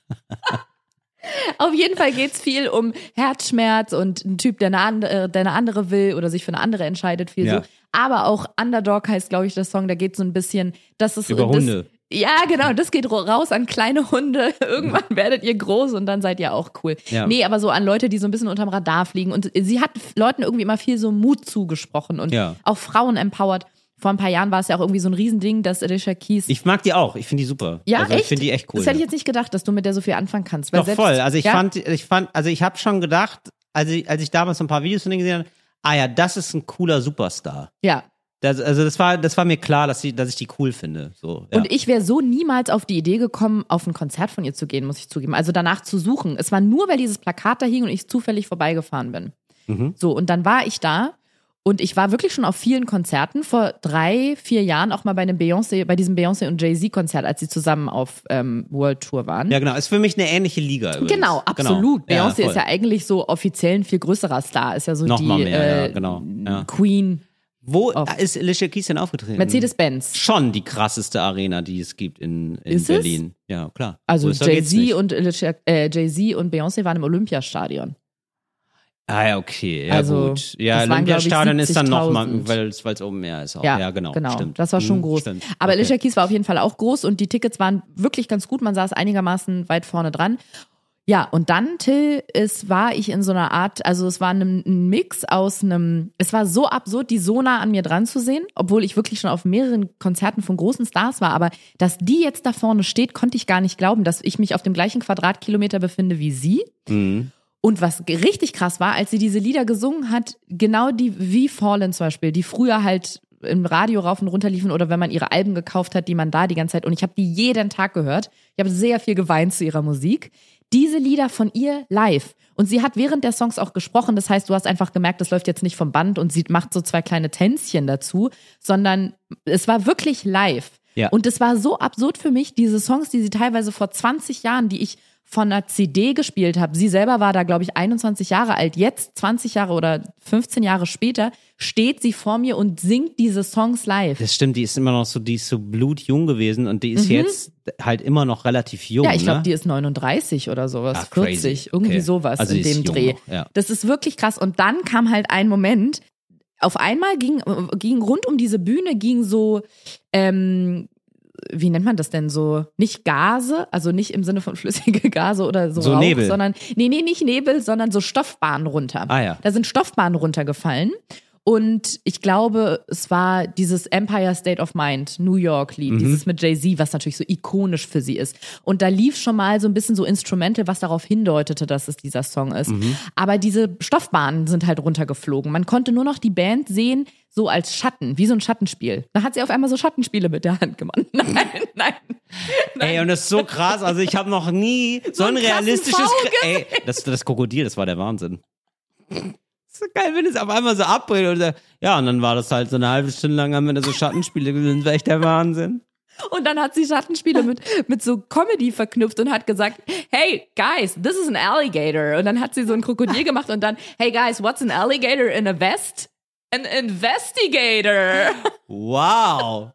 Auf jeden Fall geht's viel um Herzschmerz und ein Typ, der eine, andere, der eine andere will oder sich für eine andere entscheidet, viel Ja. so. Aber auch Underdog heißt, glaube ich, der Song, da geht so ein bisschen, das ist Über das, Hunde. Ja, genau, das geht raus an kleine Hunde. Irgendwann werdet ihr groß und dann seid ihr auch cool. Ja. Nee, aber so an Leute, die so ein bisschen unterm Radar fliegen. Und sie hat Leuten irgendwie immer viel so Mut zugesprochen und Ja. auch Frauen empowert. Vor ein paar Jahren war es ja auch irgendwie so ein Riesending, dass Alicia Keys. Ich mag die auch. Ich finde die super. ja, also, echt? Ich finde die echt cool. Das hätte ich jetzt nicht gedacht, dass du mit der so viel anfangen kannst. Weil Doch selbst, voll. Also ich ja? fand, ich fand, also ich habe schon gedacht, als ich, als ich damals ein paar Videos von denen gesehen habe, ah ja, das ist ein cooler Superstar. Ja, Das, also das war, das war mir klar, dass, sie, dass ich die cool finde. So, ja. Und ich wäre so niemals auf die Idee gekommen, auf ein Konzert von ihr zu gehen, muss ich zugeben. Also danach zu suchen. Es war nur, weil dieses Plakat da hing und ich zufällig vorbeigefahren bin. Mhm. So, und dann war ich da und ich war wirklich schon auf vielen Konzerten. Vor drei, vier Jahren auch mal bei einem Beyoncé, bei diesem Beyoncé und Jay-Z-Konzert, als sie zusammen auf ähm, World Tour waren. ja, genau. Ist für mich eine ähnliche Liga. Übrigens. Genau, absolut. Genau. Beyoncé voll. ist ja eigentlich so offiziell ein viel größerer Star. Ist ja so Noch die mehr, äh, ja, genau. Ja. Queen Wo auf- ist Alicia Keys denn aufgetreten? Mercedes-Benz. Schon die krasseste Arena, die es gibt in, in Ist es? Berlin. Ja, klar. Also Jay-Z und, Alicia- äh, Jay-Z und Beyoncé waren im Olympiastadion. Ah ja, okay, ja Also, gut. Ja, Olympiastadion ist dann nochmal, 70.000. weil es oben mehr ist. Auch. Ja, Ja, genau. genau. Stimmt. Das war schon Hm, groß. Stimmt. Aber okay. Alicia Keys war auf jeden Fall auch groß und die Tickets waren wirklich ganz gut. Man saß einigermaßen weit vorne dran. Ja, und dann, Till, es war ich in so einer Art, also es war ein, ein Mix aus einem, es war so absurd, die so nah an mir dran zu sehen, obwohl ich wirklich schon auf mehreren Konzerten von großen Stars war, aber dass die jetzt da vorne steht, konnte ich gar nicht glauben, dass ich mich auf dem gleichen Quadratkilometer befinde wie sie. Mhm. Und was richtig krass war, als sie diese Lieder gesungen hat, genau die wie Fallen zum Beispiel, die früher halt im Radio rauf und runter liefen oder wenn man ihre Alben gekauft hat, die man da die ganze Zeit und ich habe die jeden Tag gehört. Ich habe sehr viel geweint zu ihrer Musik. Diese Lieder von ihr live. Und sie hat während der Songs auch gesprochen. Das heißt, du hast einfach gemerkt, das läuft jetzt nicht vom Band und sie macht so zwei kleine Tänzchen dazu, sondern es war wirklich live. Ja. Und es war so absurd für mich, diese Songs, die sie teilweise vor 20 Jahren, die ich von einer CD gespielt habe. Sie selber war da, glaube ich, 21 Jahre alt. Jetzt, 20 Jahre oder 15 Jahre später, steht sie vor mir und singt diese Songs live. Das stimmt, die ist immer noch so, die ist so blutjung gewesen und die ist jetzt halt immer noch relativ jung. Mhm. Ja, ich glaube, ne? die ist 39 oder sowas, crazy. 40, irgendwie Okay. sowas Also in dem Dreh. noch, ja. Das ist wirklich krass. Und dann kam halt ein Moment, auf einmal ging, ging rund um diese Bühne ging so, ähm, wie nennt man das denn so? Nicht Gase, also nicht im Sinne von flüssige Gase oder so, So Rauch, Nebel. sondern nee, nee, nicht Nebel, sondern so Stoffbahnen runter. Ah, ja. Da sind Stoffbahnen runtergefallen. Und ich glaube, es war dieses Empire State of Mind, New York Lied, Mhm. dieses mit Jay-Z, was natürlich so ikonisch für sie ist. Und da lief schon mal so ein bisschen so Instrumental, was darauf hindeutete, dass es dieser Song ist. Mhm. Aber diese Stoffbahnen sind halt runtergeflogen. Man konnte nur noch die Band sehen, so als Schatten, wie so ein Schattenspiel. Da hat sie auf einmal so Schattenspiele mit der Hand gemacht. Nein, nein. Ey, und das ist so krass. Also ich habe noch nie so, ein einen krassen realistisches. Ey, das, das Krokodil, das war der Wahnsinn. So geil, wenn es auf einmal so abbricht. Und, so- ja, und dann war das halt so eine halbe Stunde lang, haben wir da so Schattenspiele gesehen. Das war echt der Wahnsinn. Und dann hat sie Schattenspiele mit, mit so Comedy verknüpft und hat gesagt, hey guys, this is an alligator. Und dann hat sie so ein Krokodil gemacht und dann, hey guys, what's an alligator in a vest? An investigator. Wow.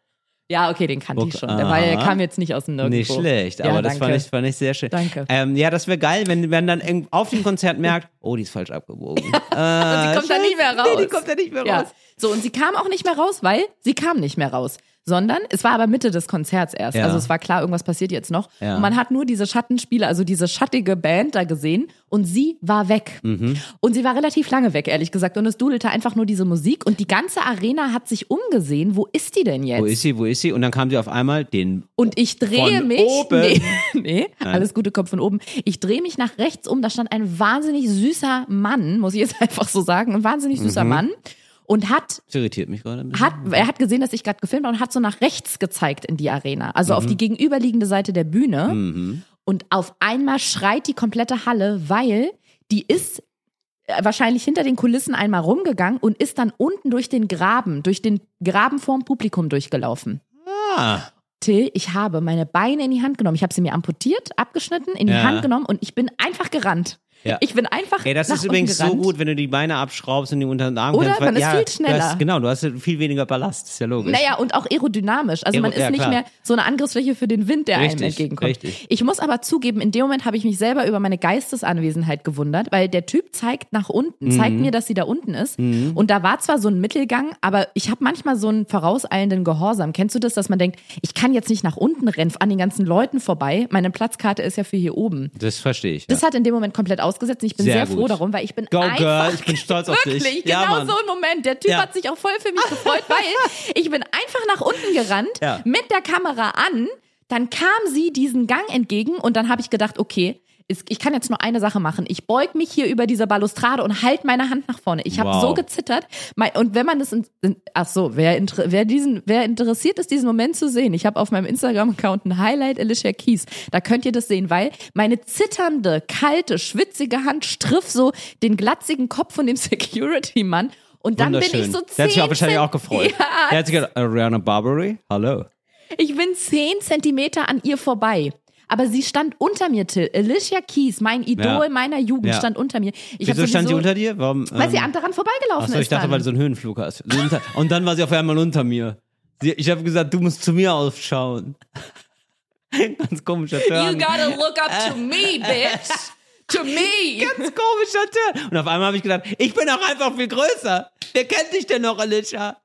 Ja, okay, den kannte ich schon. Der, war, der kam jetzt nicht aus dem Nirgendwo. Nicht schlecht, Ja, aber das danke. fand ich, fand ich sehr schön. Danke. Ähm, ja, das wäre geil, wenn wenn dann auf dem Konzert merkt, oh, die ist falsch abgebogen. äh, Und sie kommt da nicht mehr raus. Nee, die kommt da nicht mehr Ja. raus. So, und sie kam auch nicht mehr raus, weil sie kam nicht mehr raus. Sondern es war aber Mitte des Konzerts erst. Ja. Also es war klar, irgendwas passiert jetzt noch. Ja. Und man hat nur diese Schattenspiele, also diese schattige Band da gesehen und sie war weg. Mhm. Und sie war relativ lange weg, ehrlich gesagt. Und es dudelte einfach nur diese Musik und die ganze Arena hat sich umgesehen. Wo ist die denn jetzt? Wo ist sie, wo ist sie? Und dann kam sie auf einmal den. Und ich drehe Von mich. oben. Nee, nee alles Gute kommt von oben. Ich drehe mich nach rechts um. Da stand ein wahnsinnig süßer Mann, muss ich jetzt einfach so sagen. Ein wahnsinnig süßer Mhm. Mann. Und hat Das irritiert mich gerade ein bisschen. hat, er hat gesehen, dass ich gerade gefilmt habe und hat so nach rechts gezeigt in die Arena, also Mhm. auf die gegenüberliegende Seite der Bühne. Und auf einmal schreit die komplette Halle, weil die ist äh, wahrscheinlich hinter den Kulissen einmal rumgegangen und ist dann unten durch den Graben, durch den Graben vorm Publikum durchgelaufen. ah, Till, ich habe meine Beine in die Hand genommen. Ich habe sie mir amputiert, abgeschnitten, in die Ja. Hand genommen und ich bin einfach gerannt. Ja. Ich bin einfach Ey, das ist übrigens so gerannt. gut, wenn du die Beine abschraubst und die unter den Arm Oder? kannst, weil- Man ist ja, viel Du schneller. hast, genau, du hast viel weniger Ballast, ist ja logisch. Naja, und auch aerodynamisch. Also Aero- man ist ja, nicht mehr so eine Angriffsfläche für den Wind, der Richtig, einem entgegenkommt. richtig. Ich muss aber zugeben, in dem Moment habe ich mich selber über meine Geistesanwesenheit gewundert, weil der Typ zeigt nach unten, Mhm. zeigt mir, dass sie da unten ist. Und da war zwar so ein Mittelgang, aber ich habe manchmal so einen vorauseilenden Gehorsam. Kennst du das, dass man denkt, ich kann jetzt nicht nach unten rennen, an den ganzen Leuten vorbei. Meine Platzkarte ist ja für hier oben. Das verstehe ich. Das ja. hat in dem Moment komplett ausgesetzt und ich bin sehr, Sehr froh darum, weil ich bin Go, einfach, Girl, ich bin stolz auf dich. Wirklich, Ja, genau Mann. so ein Moment. Der Typ Ja. hat sich auch voll für mich gefreut, weil ich bin einfach nach unten gerannt, Ja. mit der Kamera an, dann kam sie diesen Gang entgegen und dann habe ich gedacht, okay, ich kann jetzt nur eine Sache machen. Ich beug mich hier über diese Balustrade und halt meine Hand nach vorne. Ich habe Wow. so gezittert. Und wenn man das, in, ach so, wer, wer diesen, wer interessiert ist, diesen Moment zu sehen, ich habe auf meinem Instagram-Account ein Highlight Alicia Keys. Da könnt ihr das sehen, weil meine zitternde, kalte, schwitzige Hand striff so den glatzigen Kopf von dem Security-Mann. Und dann bin ich so Der zehn hat sich auch wahrscheinlich auch gefreut. Ja, Der hat sich gedacht, Ariana Barbary, hallo. ich bin zehn Zentimeter an ihr vorbei. Aber sie stand unter mir, Till. Alicia Keys, mein Idol Ja. meiner Jugend, Ja. stand unter mir. Ich Wieso stand sie sowieso- unter dir? Warum? Weil sie ähm, an- daran vorbeigelaufen Achso, ist. ich dachte, dann. weil du so einen Höhenflug hast. Und dann war sie auf einmal unter mir. Ich habe gesagt, du musst zu mir aufschauen. Ganz komischer You Turn. gotta look up to me, bitch. To me! Ganz komischer Turn. Und auf einmal habe ich gedacht, ich bin auch einfach viel größer. Wer kennt dich denn noch, Alicia?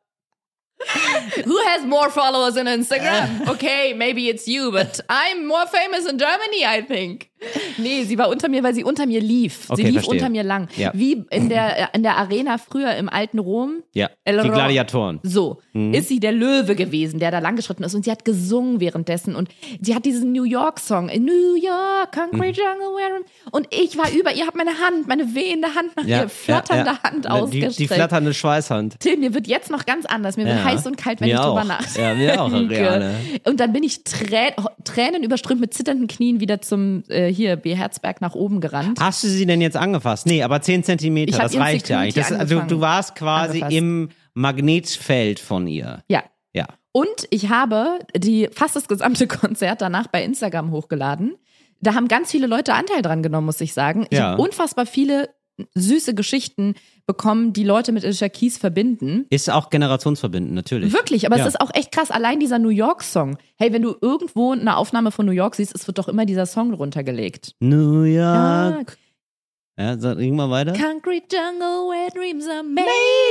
Who has more followers on Instagram? Okay, maybe it's you, but I'm more famous in Germany, I think. Nee, sie war unter mir, weil sie unter mir lief. Sie Okay, lief verstehe. unter mir lang. Ja. Wie in der, in der Arena früher im alten Rom. Ja, El die Gladiatoren. So, Mhm. ist sie der Löwe gewesen, der da langgeschritten ist und sie hat gesungen währenddessen und sie hat diesen New York Song, in New York, Concrete Mhm. Jungle, where und ich war über ihr, hab meine Hand, meine wehende Hand nach Ja, ihr, flatternde ja. Hand Die, ausgestreckt. die flatternde Schweißhand. Till, mir wird jetzt noch ganz anders, mir wird heiß und kalt, wenn Mir ich drüber nachdenke. Ja, mir auch, Ariane. Und dann bin ich Trä Tränen überströmt mit zitternden Knien wieder zum äh, hier B Herzberg nach oben gerannt. Hast du sie denn jetzt angefasst? Nee, aber 10 Zentimeter, das reicht ja eigentlich. Das, also, du warst quasi Angefasst. im Magnetfeld von ihr. Ja. Ja. Und ich habe die fast das gesamte Konzert danach bei Instagram hochgeladen. Da haben ganz viele Leute Anteil dran genommen, muss ich sagen. Ich Ja. habe unfassbar viele süße Geschichten bekommen, die Leute mit Alicia Keys verbinden. Ist auch generationsverbindend, natürlich. Wirklich, aber Ja. es ist auch echt krass. Allein dieser New York-Song. Hey, wenn du irgendwo eine Aufnahme von New York siehst, es wird doch immer dieser Song runtergelegt. New York. Ah, Ja, sag ging mal weiter. Concrete jungle where dreams are made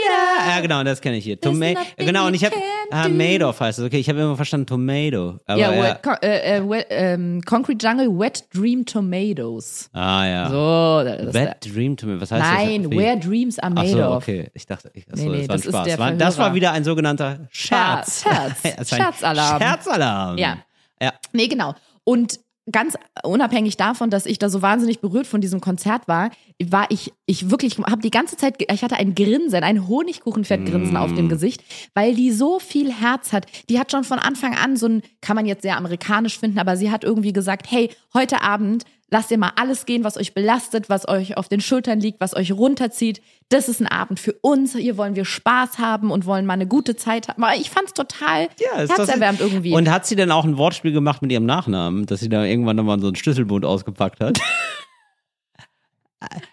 Ja, of. genau, das kenne ich hier. There's Toma nothing genau, und ich habe ah, do. Madoff heißt es. Okay, ich habe immer verstanden Tomato. Aber Ja, ja, Wet, Con- äh, äh, wet, ähm, Concrete Jungle Wet Dream Tomatoes. Ah ja. So, das ist der- Wet Dream Tomato. Was heißt Nein, das? Wie? where dreams are Ach made so, of. okay. Ich dachte, ich, achso, Nee, nee, das war ein das Spaß. War- das war wieder ein sogenannter Scherz. Scherz. Das ein Scherzalarm. Scherzalarm. Ja. Ja. Nee, genau. Und ganz unabhängig davon, dass ich da so wahnsinnig berührt von diesem Konzert war, war ich, ich wirklich, habe die ganze Zeit, ich hatte ein Grinsen, ein Honigkuchenfettgrinsen auf Mm. dem Gesicht, weil die so viel Herz hat. Die hat schon von Anfang an so ein, kann man jetzt sehr amerikanisch finden, aber sie hat irgendwie gesagt, hey, heute Abend lasst ihr mal alles gehen, was euch belastet, was euch auf den Schultern liegt, was euch runterzieht. Das ist ein Abend für uns. Hier wollen wir Spaß haben und wollen mal eine gute Zeit haben. Aber ich fand's total Ja, herzerwärmend irgendwie. Und hat sie denn auch ein Wortspiel gemacht mit ihrem Nachnamen, dass sie da irgendwann nochmal so einen Schlüsselbund ausgepackt hat?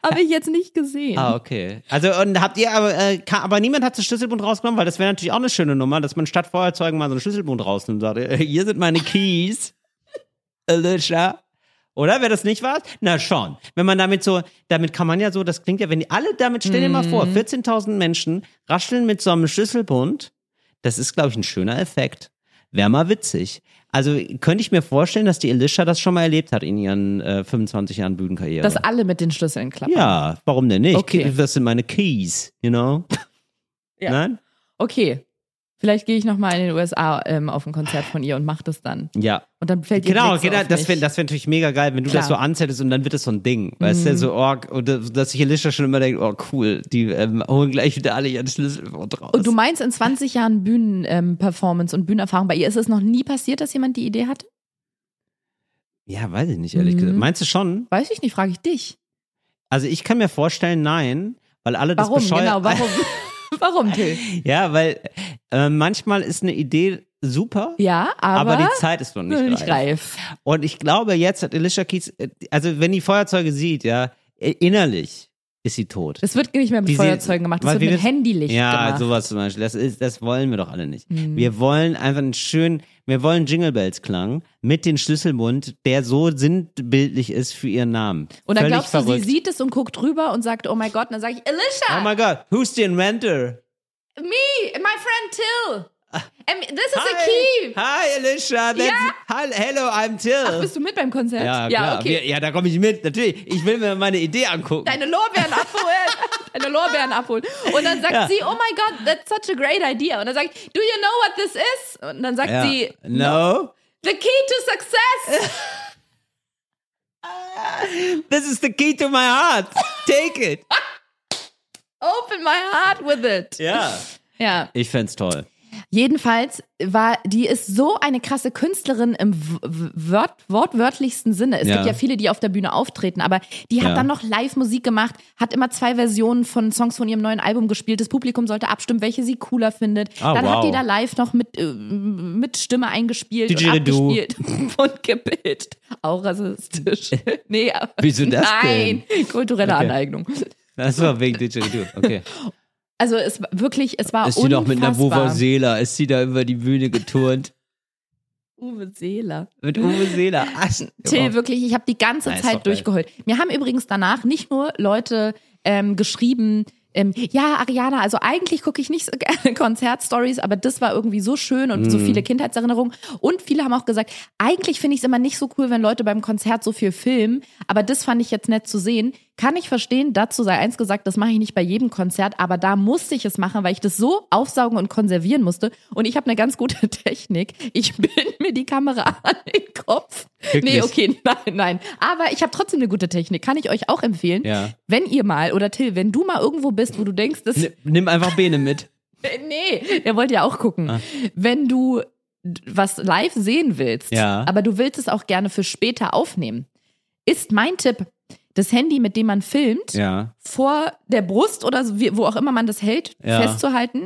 Habe ich jetzt nicht gesehen. ah, okay. Also, und habt ihr aber, äh, ka- aber niemand hat den Schlüsselbund rausgenommen, weil das wäre natürlich auch eine schöne Nummer, dass man statt Feuerzeugen mal so einen Schlüsselbund rausnimmt und sagt, äh, hier sind meine Keys. Alicia. Oder? Wäre das nicht was? Na schon. Wenn man damit so, damit kann man ja so, das klingt ja, wenn die alle damit, stell dir mal vor, 14.000 Menschen rascheln mit so einem Schlüsselbund, das ist, glaube ich, ein schöner Effekt. Wäre mal witzig. Also könnte ich mir vorstellen, dass die Alicia das schon mal erlebt hat in ihren äh, 25 Jahren Bühnenkarriere. Dass alle mit den Schlüsseln klappen. ja, warum denn nicht? Okay. Das sind meine Keys, you know? Ja. Nein? Okay. Vielleicht gehe ich noch mal in den USA ähm, auf ein Konzert von ihr und mache das dann. Ja. Und dann fällt ihr Genau, genau das wäre das wär natürlich mega geil, wenn du Klar. das so anzettest und dann wird das so ein Ding. Weißt du, so, oh, und das- dass sich Alicia schon immer denkt, oh cool, die ähm, holen gleich wieder alle ihren Schlüsselwort raus. Und du meinst, in 20 Jahren Bühnen-Performance und Bühnenerfahrung bei ihr ist es noch nie passiert, dass jemand die Idee hatte? ja, weiß ich nicht, ehrlich Mhm. gesagt. Meinst du schon? Weiß ich nicht, frage ich dich. Also ich kann mir vorstellen, nein, weil alle das Warum? bescheuert. Genau, warum? warum, Till? Ja, weil äh, manchmal ist eine Idee super, Ja, aber, aber, die Zeit ist noch nicht, nicht reif. reif. Und ich glaube, jetzt hat Alicia Keys, äh, also wenn die Feuerzeuge sieht, ja, äh, innerlich ist sie tot. Das wird nicht mehr mit Die Feuerzeugen gemacht, das weil wird wir mit Handylicht Ja, gemacht. sowas zum Beispiel. Das, ist, das wollen wir doch alle nicht. Mhm. Wir wollen einfach einen schönen, wir wollen Jingle Bells Klang mit dem Schlüsselbund, der so sinnbildlich ist für ihren Namen. Und dann Völlig glaubst du, verrückt. sie sieht es und guckt drüber und sagt, oh mein Gott, und dann sage ich, Alicia, Oh my God, who's the inventor? me, my friend Till. And this is a Hi, key. hi Alicia, that's, Ja. hello, I'm Till. Ach, bist du mit beim Konzert? ja, klar. okay. Wir, ja, da komme ich mit. Natürlich, ich will mir meine Idee angucken. Deine Lorbeeren abholen. Deine Lorbeeren abholen. Und dann sagt Ja. sie, oh my God, that's such a great idea. Und dann ich, do you know what this is? Und dann sagt ja. sie, no. the key to success. This is the key to my heart. Take it. Open my heart with it. Ja. Ja. Ich fänd's toll. Jedenfalls war, die ist so eine krasse Künstlerin im wort, wortwörtlichsten Sinne. Es Ja. gibt ja viele, die auf der Bühne auftreten, aber die hat Ja. dann noch Live-Musik gemacht, hat immer zwei Versionen von Songs von ihrem neuen Album gespielt. Das Publikum sollte abstimmen, welche sie cooler findet. Ah, dann hat wow. die da live noch mit, äh, mit Stimme eingespielt und Didgeridoo. abgespielt und gebildet. Auch rassistisch. nee, aber- Wieso das Nein, kulturelle Okay. Aneignung. Das war wegen Didgeridoo. Okay. Also es war wirklich, es war Ist sie doch mit einer unfassbar. Vuvuzela, ist sie da über die Bühne geturnt. Uwe Seeler. Mit Uwe Seeler. Till, wirklich, ich habe die ganze ist doch Zeit geil. durchgeheult. Mir haben übrigens danach nicht nur Leute ähm, geschrieben, ähm, ja, Ariana, also eigentlich gucke ich nicht so gerne Konzertstories, aber das war irgendwie so schön und Mhm. so viele Kindheitserinnerungen. Und viele haben auch gesagt, eigentlich finde ich es immer nicht so cool, wenn Leute beim Konzert so viel filmen, aber das fand ich jetzt nett zu sehen. Kann ich verstehen, dazu sei eins gesagt, das mache ich nicht bei jedem Konzert, aber da musste ich es machen, weil ich das so aufsaugen und konservieren musste. Und ich habe eine ganz gute Technik. Ich bind mir die Kamera an den Kopf. Wirklich? Nee, okay, nein, nein. Aber ich habe trotzdem eine gute Technik. Kann ich euch auch empfehlen. Ja. Wenn ihr mal, oder Till, wenn du mal irgendwo bist, wo du denkst, das. Nimm- einfach Bene mit. Nee, der wollte ja auch gucken. Ah. Wenn du was live sehen willst, Ja. aber du willst es auch gerne für später aufnehmen, ist mein Tipp, das Handy, mit dem man filmt, Ja. vor der Brust oder wo auch immer man das hält, Ja. festzuhalten,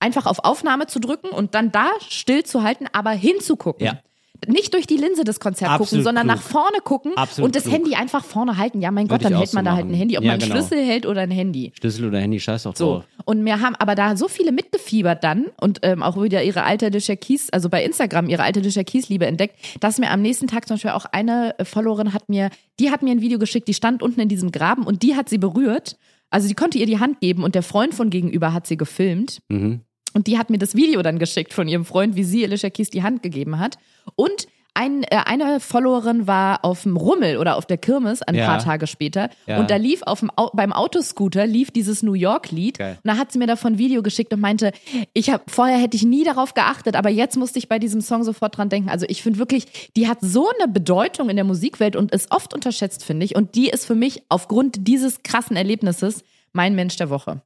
einfach auf Aufnahme zu drücken und dann da still zu halten, aber hinzugucken. Ja. Nicht durch die Linse des Konzerts gucken, Absolut sondern klug. nach vorne gucken Absolut und das klug. Handy einfach vorne halten. Ja, mein Gott, Würde ich dann hält man so da halt ein. Handy, ob Ja, man einen genau. Schlüssel hält oder ein Handy. Schlüssel oder Handy, scheiß doch So. drauf. Und mir haben aber da so viele mitgefiebert dann und ähm, auch wieder ihre alte Alicia Keys, also bei Instagram ihre alte Alicia Keys Liebe entdeckt, dass mir am nächsten Tag zum Beispiel auch eine äh, Followerin hat mir, die hat mir ein Video geschickt, die stand unten in diesem Graben und die hat sie berührt. Also die konnte ihr die Hand geben und der Freund von gegenüber hat sie gefilmt. Mhm. Und die hat mir das Video dann geschickt von ihrem Freund, wie sie Alicia Keys die Hand gegeben hat. Und ein, äh, eine Followerin war auf dem Rummel oder auf der Kirmes ein Ja. paar Tage später. Ja. Und da lief auf dem, Au- beim Autoscooter lief dieses New York-Lied. Geil. Und da hat sie mir davon ein Video geschickt und meinte, ich hab, vorher hätte ich nie darauf geachtet, aber jetzt musste ich bei diesem Song sofort dran denken. Also ich finde wirklich, die hat so eine Bedeutung in der Musikwelt und ist oft unterschätzt, finde ich. Und die ist für mich aufgrund dieses krassen Erlebnisses mein Mensch der Woche.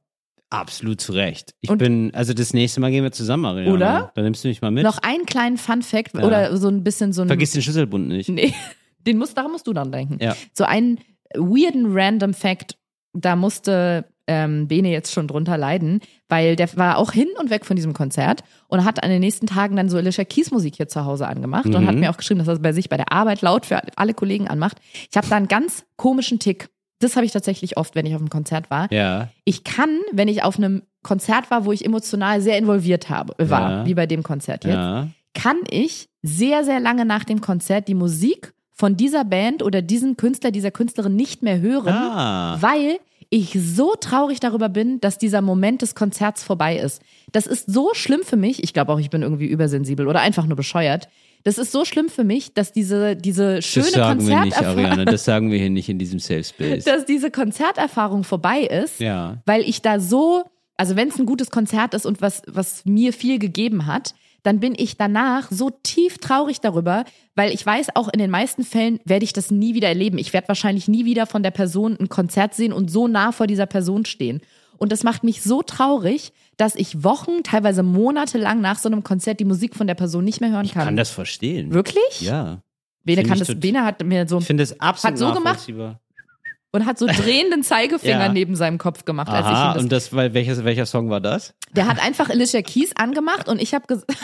Absolut zu Recht. Ich Und- bin, also das nächste Mal gehen wir zusammen, Ariana. Oder? Dann nimmst du mich mal mit. Noch einen kleinen Fun-Fact Ja. oder so ein bisschen so ein. Vergiss den Schlüsselbund nicht. Nee, den musst, daran musst du dann denken. Ja. So einen weirden random Fact, da musste ähm, Bene jetzt schon drunter leiden, weil der war auch hin und weg von diesem Konzert und hat an den nächsten Tagen dann so Alicia Keys Musik hier zu Hause angemacht und Mhm. hat mir auch geschrieben, dass er es bei sich bei der Arbeit laut für alle Kollegen anmacht. Ich habe da einen ganz komischen Tick. Das habe ich tatsächlich oft, wenn ich auf einem Konzert war. Ja. Ich kann, wenn ich auf einem Konzert war, wo ich emotional sehr involviert habe, war, Ja. wie bei dem Konzert jetzt, Ja. kann ich sehr, sehr lange nach dem Konzert die Musik von dieser Band oder diesem Künstler, dieser Künstlerin nicht mehr hören, Ah. weil ich so traurig darüber bin, dass dieser Moment des Konzerts vorbei ist. Das ist so schlimm für mich. Ich glaube auch, ich bin irgendwie übersensibel oder einfach nur bescheuert. Das ist so schlimm für mich, dass diese, diese schöne Das sagen wir nicht, Konzerterfahrung, Ariane. Das sagen wir hier nicht in diesem Safe Space. dass diese Konzerterfahrung vorbei ist, Ja. weil ich da so, also wenn es ein gutes Konzert ist und was, was mir viel gegeben hat, dann bin ich danach so tief traurig darüber, weil ich weiß, auch in den meisten Fällen werde ich das nie wieder erleben. Ich werde wahrscheinlich nie wieder von der Person ein Konzert sehen und so nah vor dieser Person stehen. Und das macht mich so traurig, dass ich Wochen, teilweise Monate lang nach so einem Konzert die Musik von der Person nicht mehr hören Ich kann. kann das verstehen. Wirklich? Ja. Bene kann das, Bene hat mir so Ich finde das absolut Hat so gemacht? und hat so drehenden Zeigefinger Ja. neben seinem Kopf gemacht, als ich Aha, das und das, weil, welches, welcher Song war das? Der hat einfach Alicia Keys angemacht und ich habe gesagt,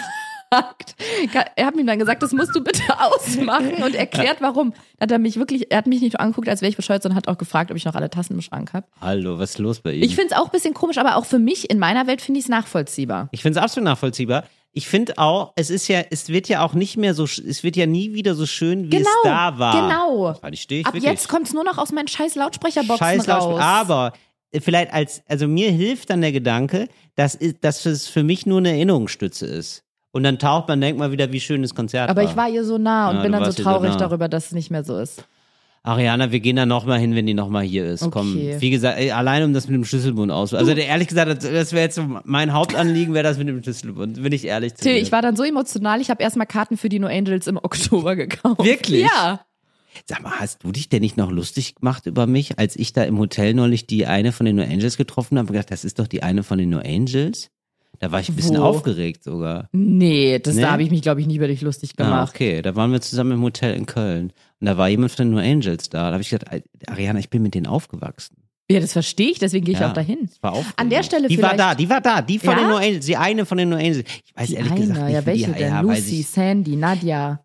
er hat mir dann gesagt, das musst du bitte ausmachen und erklärt, warum. Hat er mich wirklich, er hat mich nicht nur angeguckt, als wäre ich bescheuert, sondern hat auch gefragt, ob ich noch alle Tassen im Schrank habe. Hallo, was ist los bei ihm? Ich finde es auch ein bisschen komisch, aber auch für mich, in meiner Welt finde ich es nachvollziehbar. Ich finde es absolut nachvollziehbar. Ich finde auch, es ist ja, es wird ja auch nicht mehr so, es wird ja nie wieder so schön, wie Genau, es da war. genau. Stehe Ab wirklich. jetzt kommt es nur noch aus meinen scheiß Lautsprecherboxen Scheiß Lautsprecher. raus. Aber äh, vielleicht als, also mir hilft dann der Gedanke, dass, dass es für mich nur eine Erinnerungsstütze ist. Und dann taucht man, denkt mal wieder, wie schön das Konzert aber war. ich war ihr so nah und Ja, bin dann so ihr so traurig nah. darüber, dass es nicht mehr so ist. Ariana, wir gehen da nochmal hin, wenn die nochmal hier ist. Komm, Okay. wie gesagt, ey, allein um das mit dem Schlüsselbund aus. Also der, ehrlich gesagt, das, das wäre jetzt so mein Hauptanliegen, wäre das mit dem Schlüsselbund. Bin ich ehrlich zu Till, dir. ich war dann so emotional, ich habe erstmal Karten für die No Angels im Oktober gekauft. Wirklich? Ja. Sag mal, hast du dich denn nicht noch lustig gemacht über mich, als ich da im Hotel neulich die eine von den No Angels getroffen habe und gedacht, das ist doch die eine von den No Angels? Da war ich ein bisschen Wo? aufgeregt sogar. Nee, das Nee? da habe ich mich, glaube ich, nie über dich lustig Ah, gemacht. okay, da waren wir zusammen im Hotel in Köln. Und da war jemand von den No Angels da. Da habe ich gedacht, Ariana, ich bin mit denen aufgewachsen. Ja, das verstehe ich, deswegen gehe ich Ja, auch dahin. War. An der Stelle Die war vielleicht- da, die war da, die von Ja? den No Angels, die eine von den No Angels. Ich weiß Die ehrlich eine, gesagt nicht, ja, welche die, denn? ja, Lucy, Sandy, Nadja.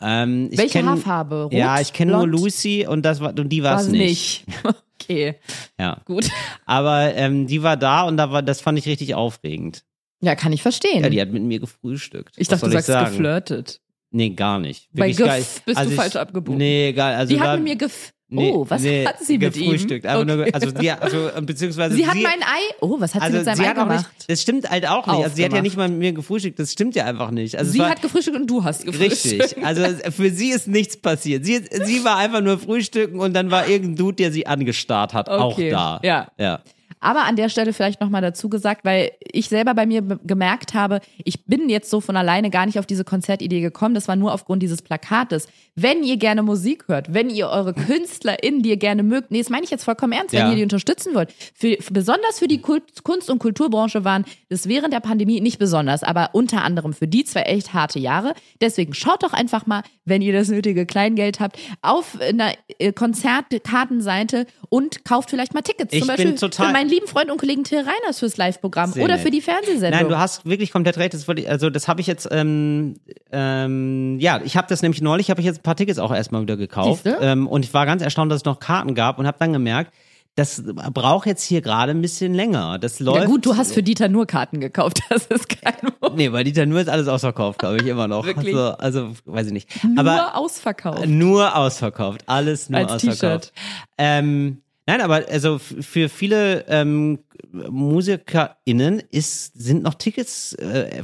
ähm, welche kenn- Haarfarbe? Rot, Ja, ich kenne nur? Lucy und das war und die war es nicht. nicht. okay, Ja. gut. Aber ähm, die war da und da war, das fand ich richtig aufregend. Ja, kann ich verstehen. Ja, die hat mit mir gefrühstückt. ich Was dachte, du sagst sagen? geflirtet. Nee, gar nicht. Bei Wirklich Gef gar- bist also du ich- falsch abgebogen. Nee, egal. Also sie hat mit mir gef... nee, oh, was nee, hat sie mit ihm? gefrühstückt. Nur, Okay. also, die, also, beziehungsweise sie hat mein Ei... Oh, was hat sie also mit seinem sie Ei gemacht? nicht, das stimmt halt auch nicht. Also sie hat ja nicht mal mit mir gefrühstückt. Das stimmt ja einfach nicht. Also sie war, hat gefrühstückt und du hast gefrühstückt. Richtig. Also für sie ist nichts passiert. Sie, sie war einfach nur frühstücken und dann war irgendein Dude, der sie angestarrt hat, Okay. auch da. Ja. Ja. Aber an der Stelle vielleicht nochmal dazu gesagt, weil ich selber bei mir gemerkt habe, ich bin jetzt so von alleine gar nicht auf diese Konzertidee gekommen. Das war nur aufgrund dieses Plakates. Wenn ihr gerne Musik hört, wenn ihr eure KünstlerInnen, die ihr gerne mögt, nee, das meine ich jetzt vollkommen ernst, wenn Ja. ihr die unterstützen wollt, für, besonders für die Kult, Kunst- und Kulturbranche waren das während der Pandemie nicht besonders, aber unter anderem für die zwei echt harte Jahre. Deswegen schaut doch einfach mal, wenn ihr das nötige Kleingeld habt, auf einer äh, Konzertkartenseite und kauft vielleicht mal Tickets. Ich Zum bin Beispiel total- für meinen lieben Freund und Kollegen Till Reiners fürs Live-Programm oder nett. für die Fernsehsendung. Nein, du hast wirklich komplett recht. Das ich, also das habe ich jetzt, ähm, ähm, ja, ich habe das nämlich neulich, habe ich jetzt ein paar Tickets auch erstmal wieder gekauft. Ähm, und ich war ganz erstaunt, dass es noch Karten gab und habe dann gemerkt, das braucht jetzt hier gerade ein bisschen länger. Das läuft. ja gut, du hast für Dieter nur Karten gekauft, das ist kein Problem. Nee, bei Dieter nur ist alles ausverkauft, glaube ich, immer noch. Wirklich? Also, also weiß ich nicht. Nur Aber ausverkauft. Nur ausverkauft, alles nur Als ausverkauft. Ähm, nein, aber also für viele ähm, MusikerInnen ist, sind noch Tickets äh,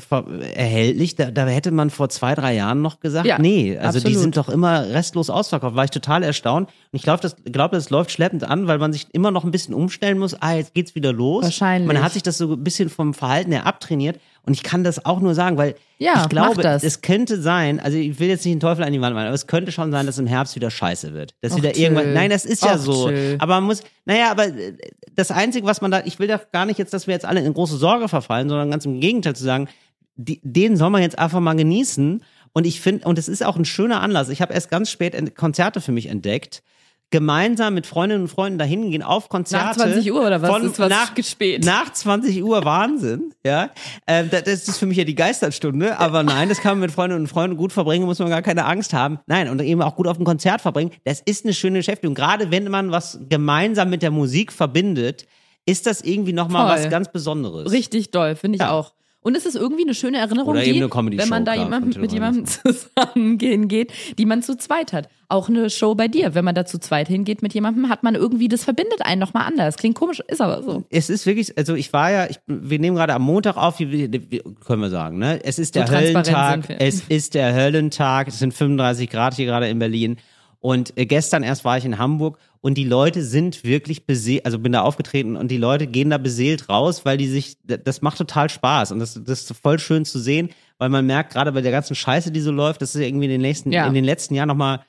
erhältlich. Da, da hätte man vor zwei, drei Jahren noch gesagt, Ja, nee, also die absolut. sind doch immer restlos ausverkauft. War ich total erstaunt. Und ich glaube, das, glaube, das läuft schleppend an, weil man sich immer noch ein bisschen umstellen muss. Ah, jetzt geht's wieder los. Wahrscheinlich. Man hat sich das so ein bisschen vom Verhalten her abtrainiert. Und ich kann das auch nur sagen, weil Ja, ich glaube, das. es könnte sein, also ich will jetzt nicht den Teufel an die Wand malen, aber es könnte schon sein, dass im Herbst wieder scheiße wird. Dass Och, wieder Till. irgendwann, nein, das ist ja Och, so. Till. Aber man muss, naja, aber äh, das Einzige, was man da, ich will da gar nicht jetzt, dass wir jetzt alle in große Sorge verfallen, sondern ganz im Gegenteil zu sagen, die, den soll man jetzt einfach mal genießen. Und ich finde, und es ist auch ein schöner Anlass. Ich habe erst ganz spät Konzerte für mich entdeckt. Gemeinsam mit Freundinnen und Freunden dahin gehen auf Konzerte. Nach 20 Uhr oder was? Von, ist was nach, spät. nach 20 Uhr Wahnsinn, ja. Da- das ist für mich ja die Geisterstunde, aber nein, das kann man mit Freundinnen und Freunden gut verbringen, muss man gar keine Angst haben. Nein, und eben auch gut auf dem Konzert verbringen. Das ist eine schöne Beschäftigung. Gerade wenn man was gemeinsam mit der Musik verbindet, ist das irgendwie nochmal was ganz Besonderes. Richtig doll, finde ich Ja. auch. Und es ist irgendwie eine schöne Erinnerung, Oder die, wenn man da jemand, mit jemandem zusammengehen geht, die man zu zweit hat. Auch eine Show bei dir, wenn man da zu zweit hingeht mit jemandem, hat man irgendwie, das verbindet einen nochmal anders. Klingt komisch, ist aber so. Es ist wirklich, also ich war ja, ich, wir nehmen gerade am Montag auf, wie, wie, können wir sagen, ne? Es ist der So Höllentag, es ist der Höllentag, es sind 35 Grad hier gerade in Berlin. Und äh, gestern erst war ich in Hamburg und die Leute sind wirklich beseelt, also bin da aufgetreten und die Leute gehen da beseelt raus, weil die sich, das macht total Spaß und das, das ist voll schön zu sehen, weil man merkt, gerade bei der ganzen Scheiße, die so läuft, das ist irgendwie in den nächsten, Ja. in den letzten Jahren nochmal,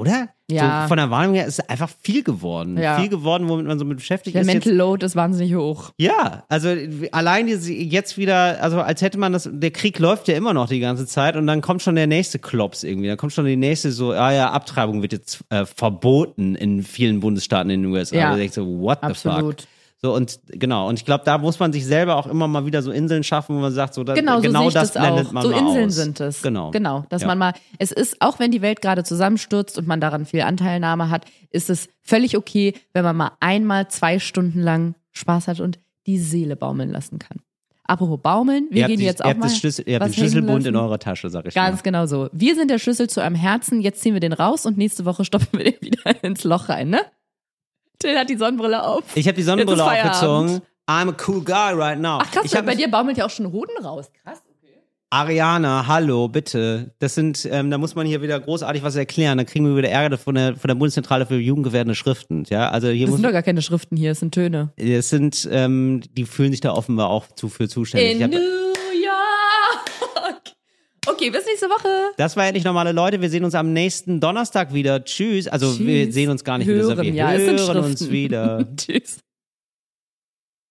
oder? Ja. So von der Wahrnehmung her ist es einfach viel geworden. Ja. Viel geworden, womit man so mit beschäftigt Der ist. jetzt- Mental Load ist wahnsinnig hoch. ja, also allein jetzt wieder, also als hätte man das, der Krieg läuft ja immer noch die ganze Zeit und dann kommt schon der nächste Klops irgendwie, dann kommt schon die nächste so, ah ja, Abtreibung wird jetzt äh, verboten in vielen Bundesstaaten in den USA. Ja. Ja. denkst so, what the Absolut. fuck? So und genau, und ich glaube, da muss man sich selber auch immer mal wieder so Inseln schaffen, wo man sagt, so da, Genau, so genau ich das das, blendet auch. man So Inseln aus. sind es. Genau. Genau, dass Ja. man mal, es ist, auch wenn die Welt gerade zusammenstürzt und man daran viel Anteilnahme hat, ist es völlig okay, wenn man mal einmal zwei Stunden lang Spaß hat und die Seele baumeln lassen kann. Apropos baumeln, wir ihr gehen die, jetzt ihr auch habt, mal Schlüssel, ihr habt den Schlüsselbund in eurer Tasche, sag ich Ganz mal. genau so. Wir sind der Schlüssel zu eurem Herzen, jetzt ziehen wir den raus und nächste Woche stopfen wir den wieder ins Loch rein, ne? Till hat die Sonnenbrille auf. Ich habe die Sonnenbrille aufgezogen. I'm a cool guy right now. Ach krass, ich hab bei dir baumelt ja auch schon Hoden raus. Krass. Ariana, hallo, bitte. Das sind, ähm, da muss man hier wieder großartig was erklären. Da kriegen wir wieder Ärger von der, von der Bundeszentrale für jugendgefährdende Schriften. Ja, also hier Das sind doch gar keine Schriften hier, es sind Töne. das sind, ähm, die fühlen sich da offenbar auch zu für zuständig. Ich In hab, New York. Okay, bis nächste Woche. das war endlich normale Leute. Wir sehen uns am nächsten Donnerstag wieder. Tschüss. Also wir Tschüss. sehen uns gar nicht wieder. hören, sondern wir ja, hören uns wieder. Tschüss.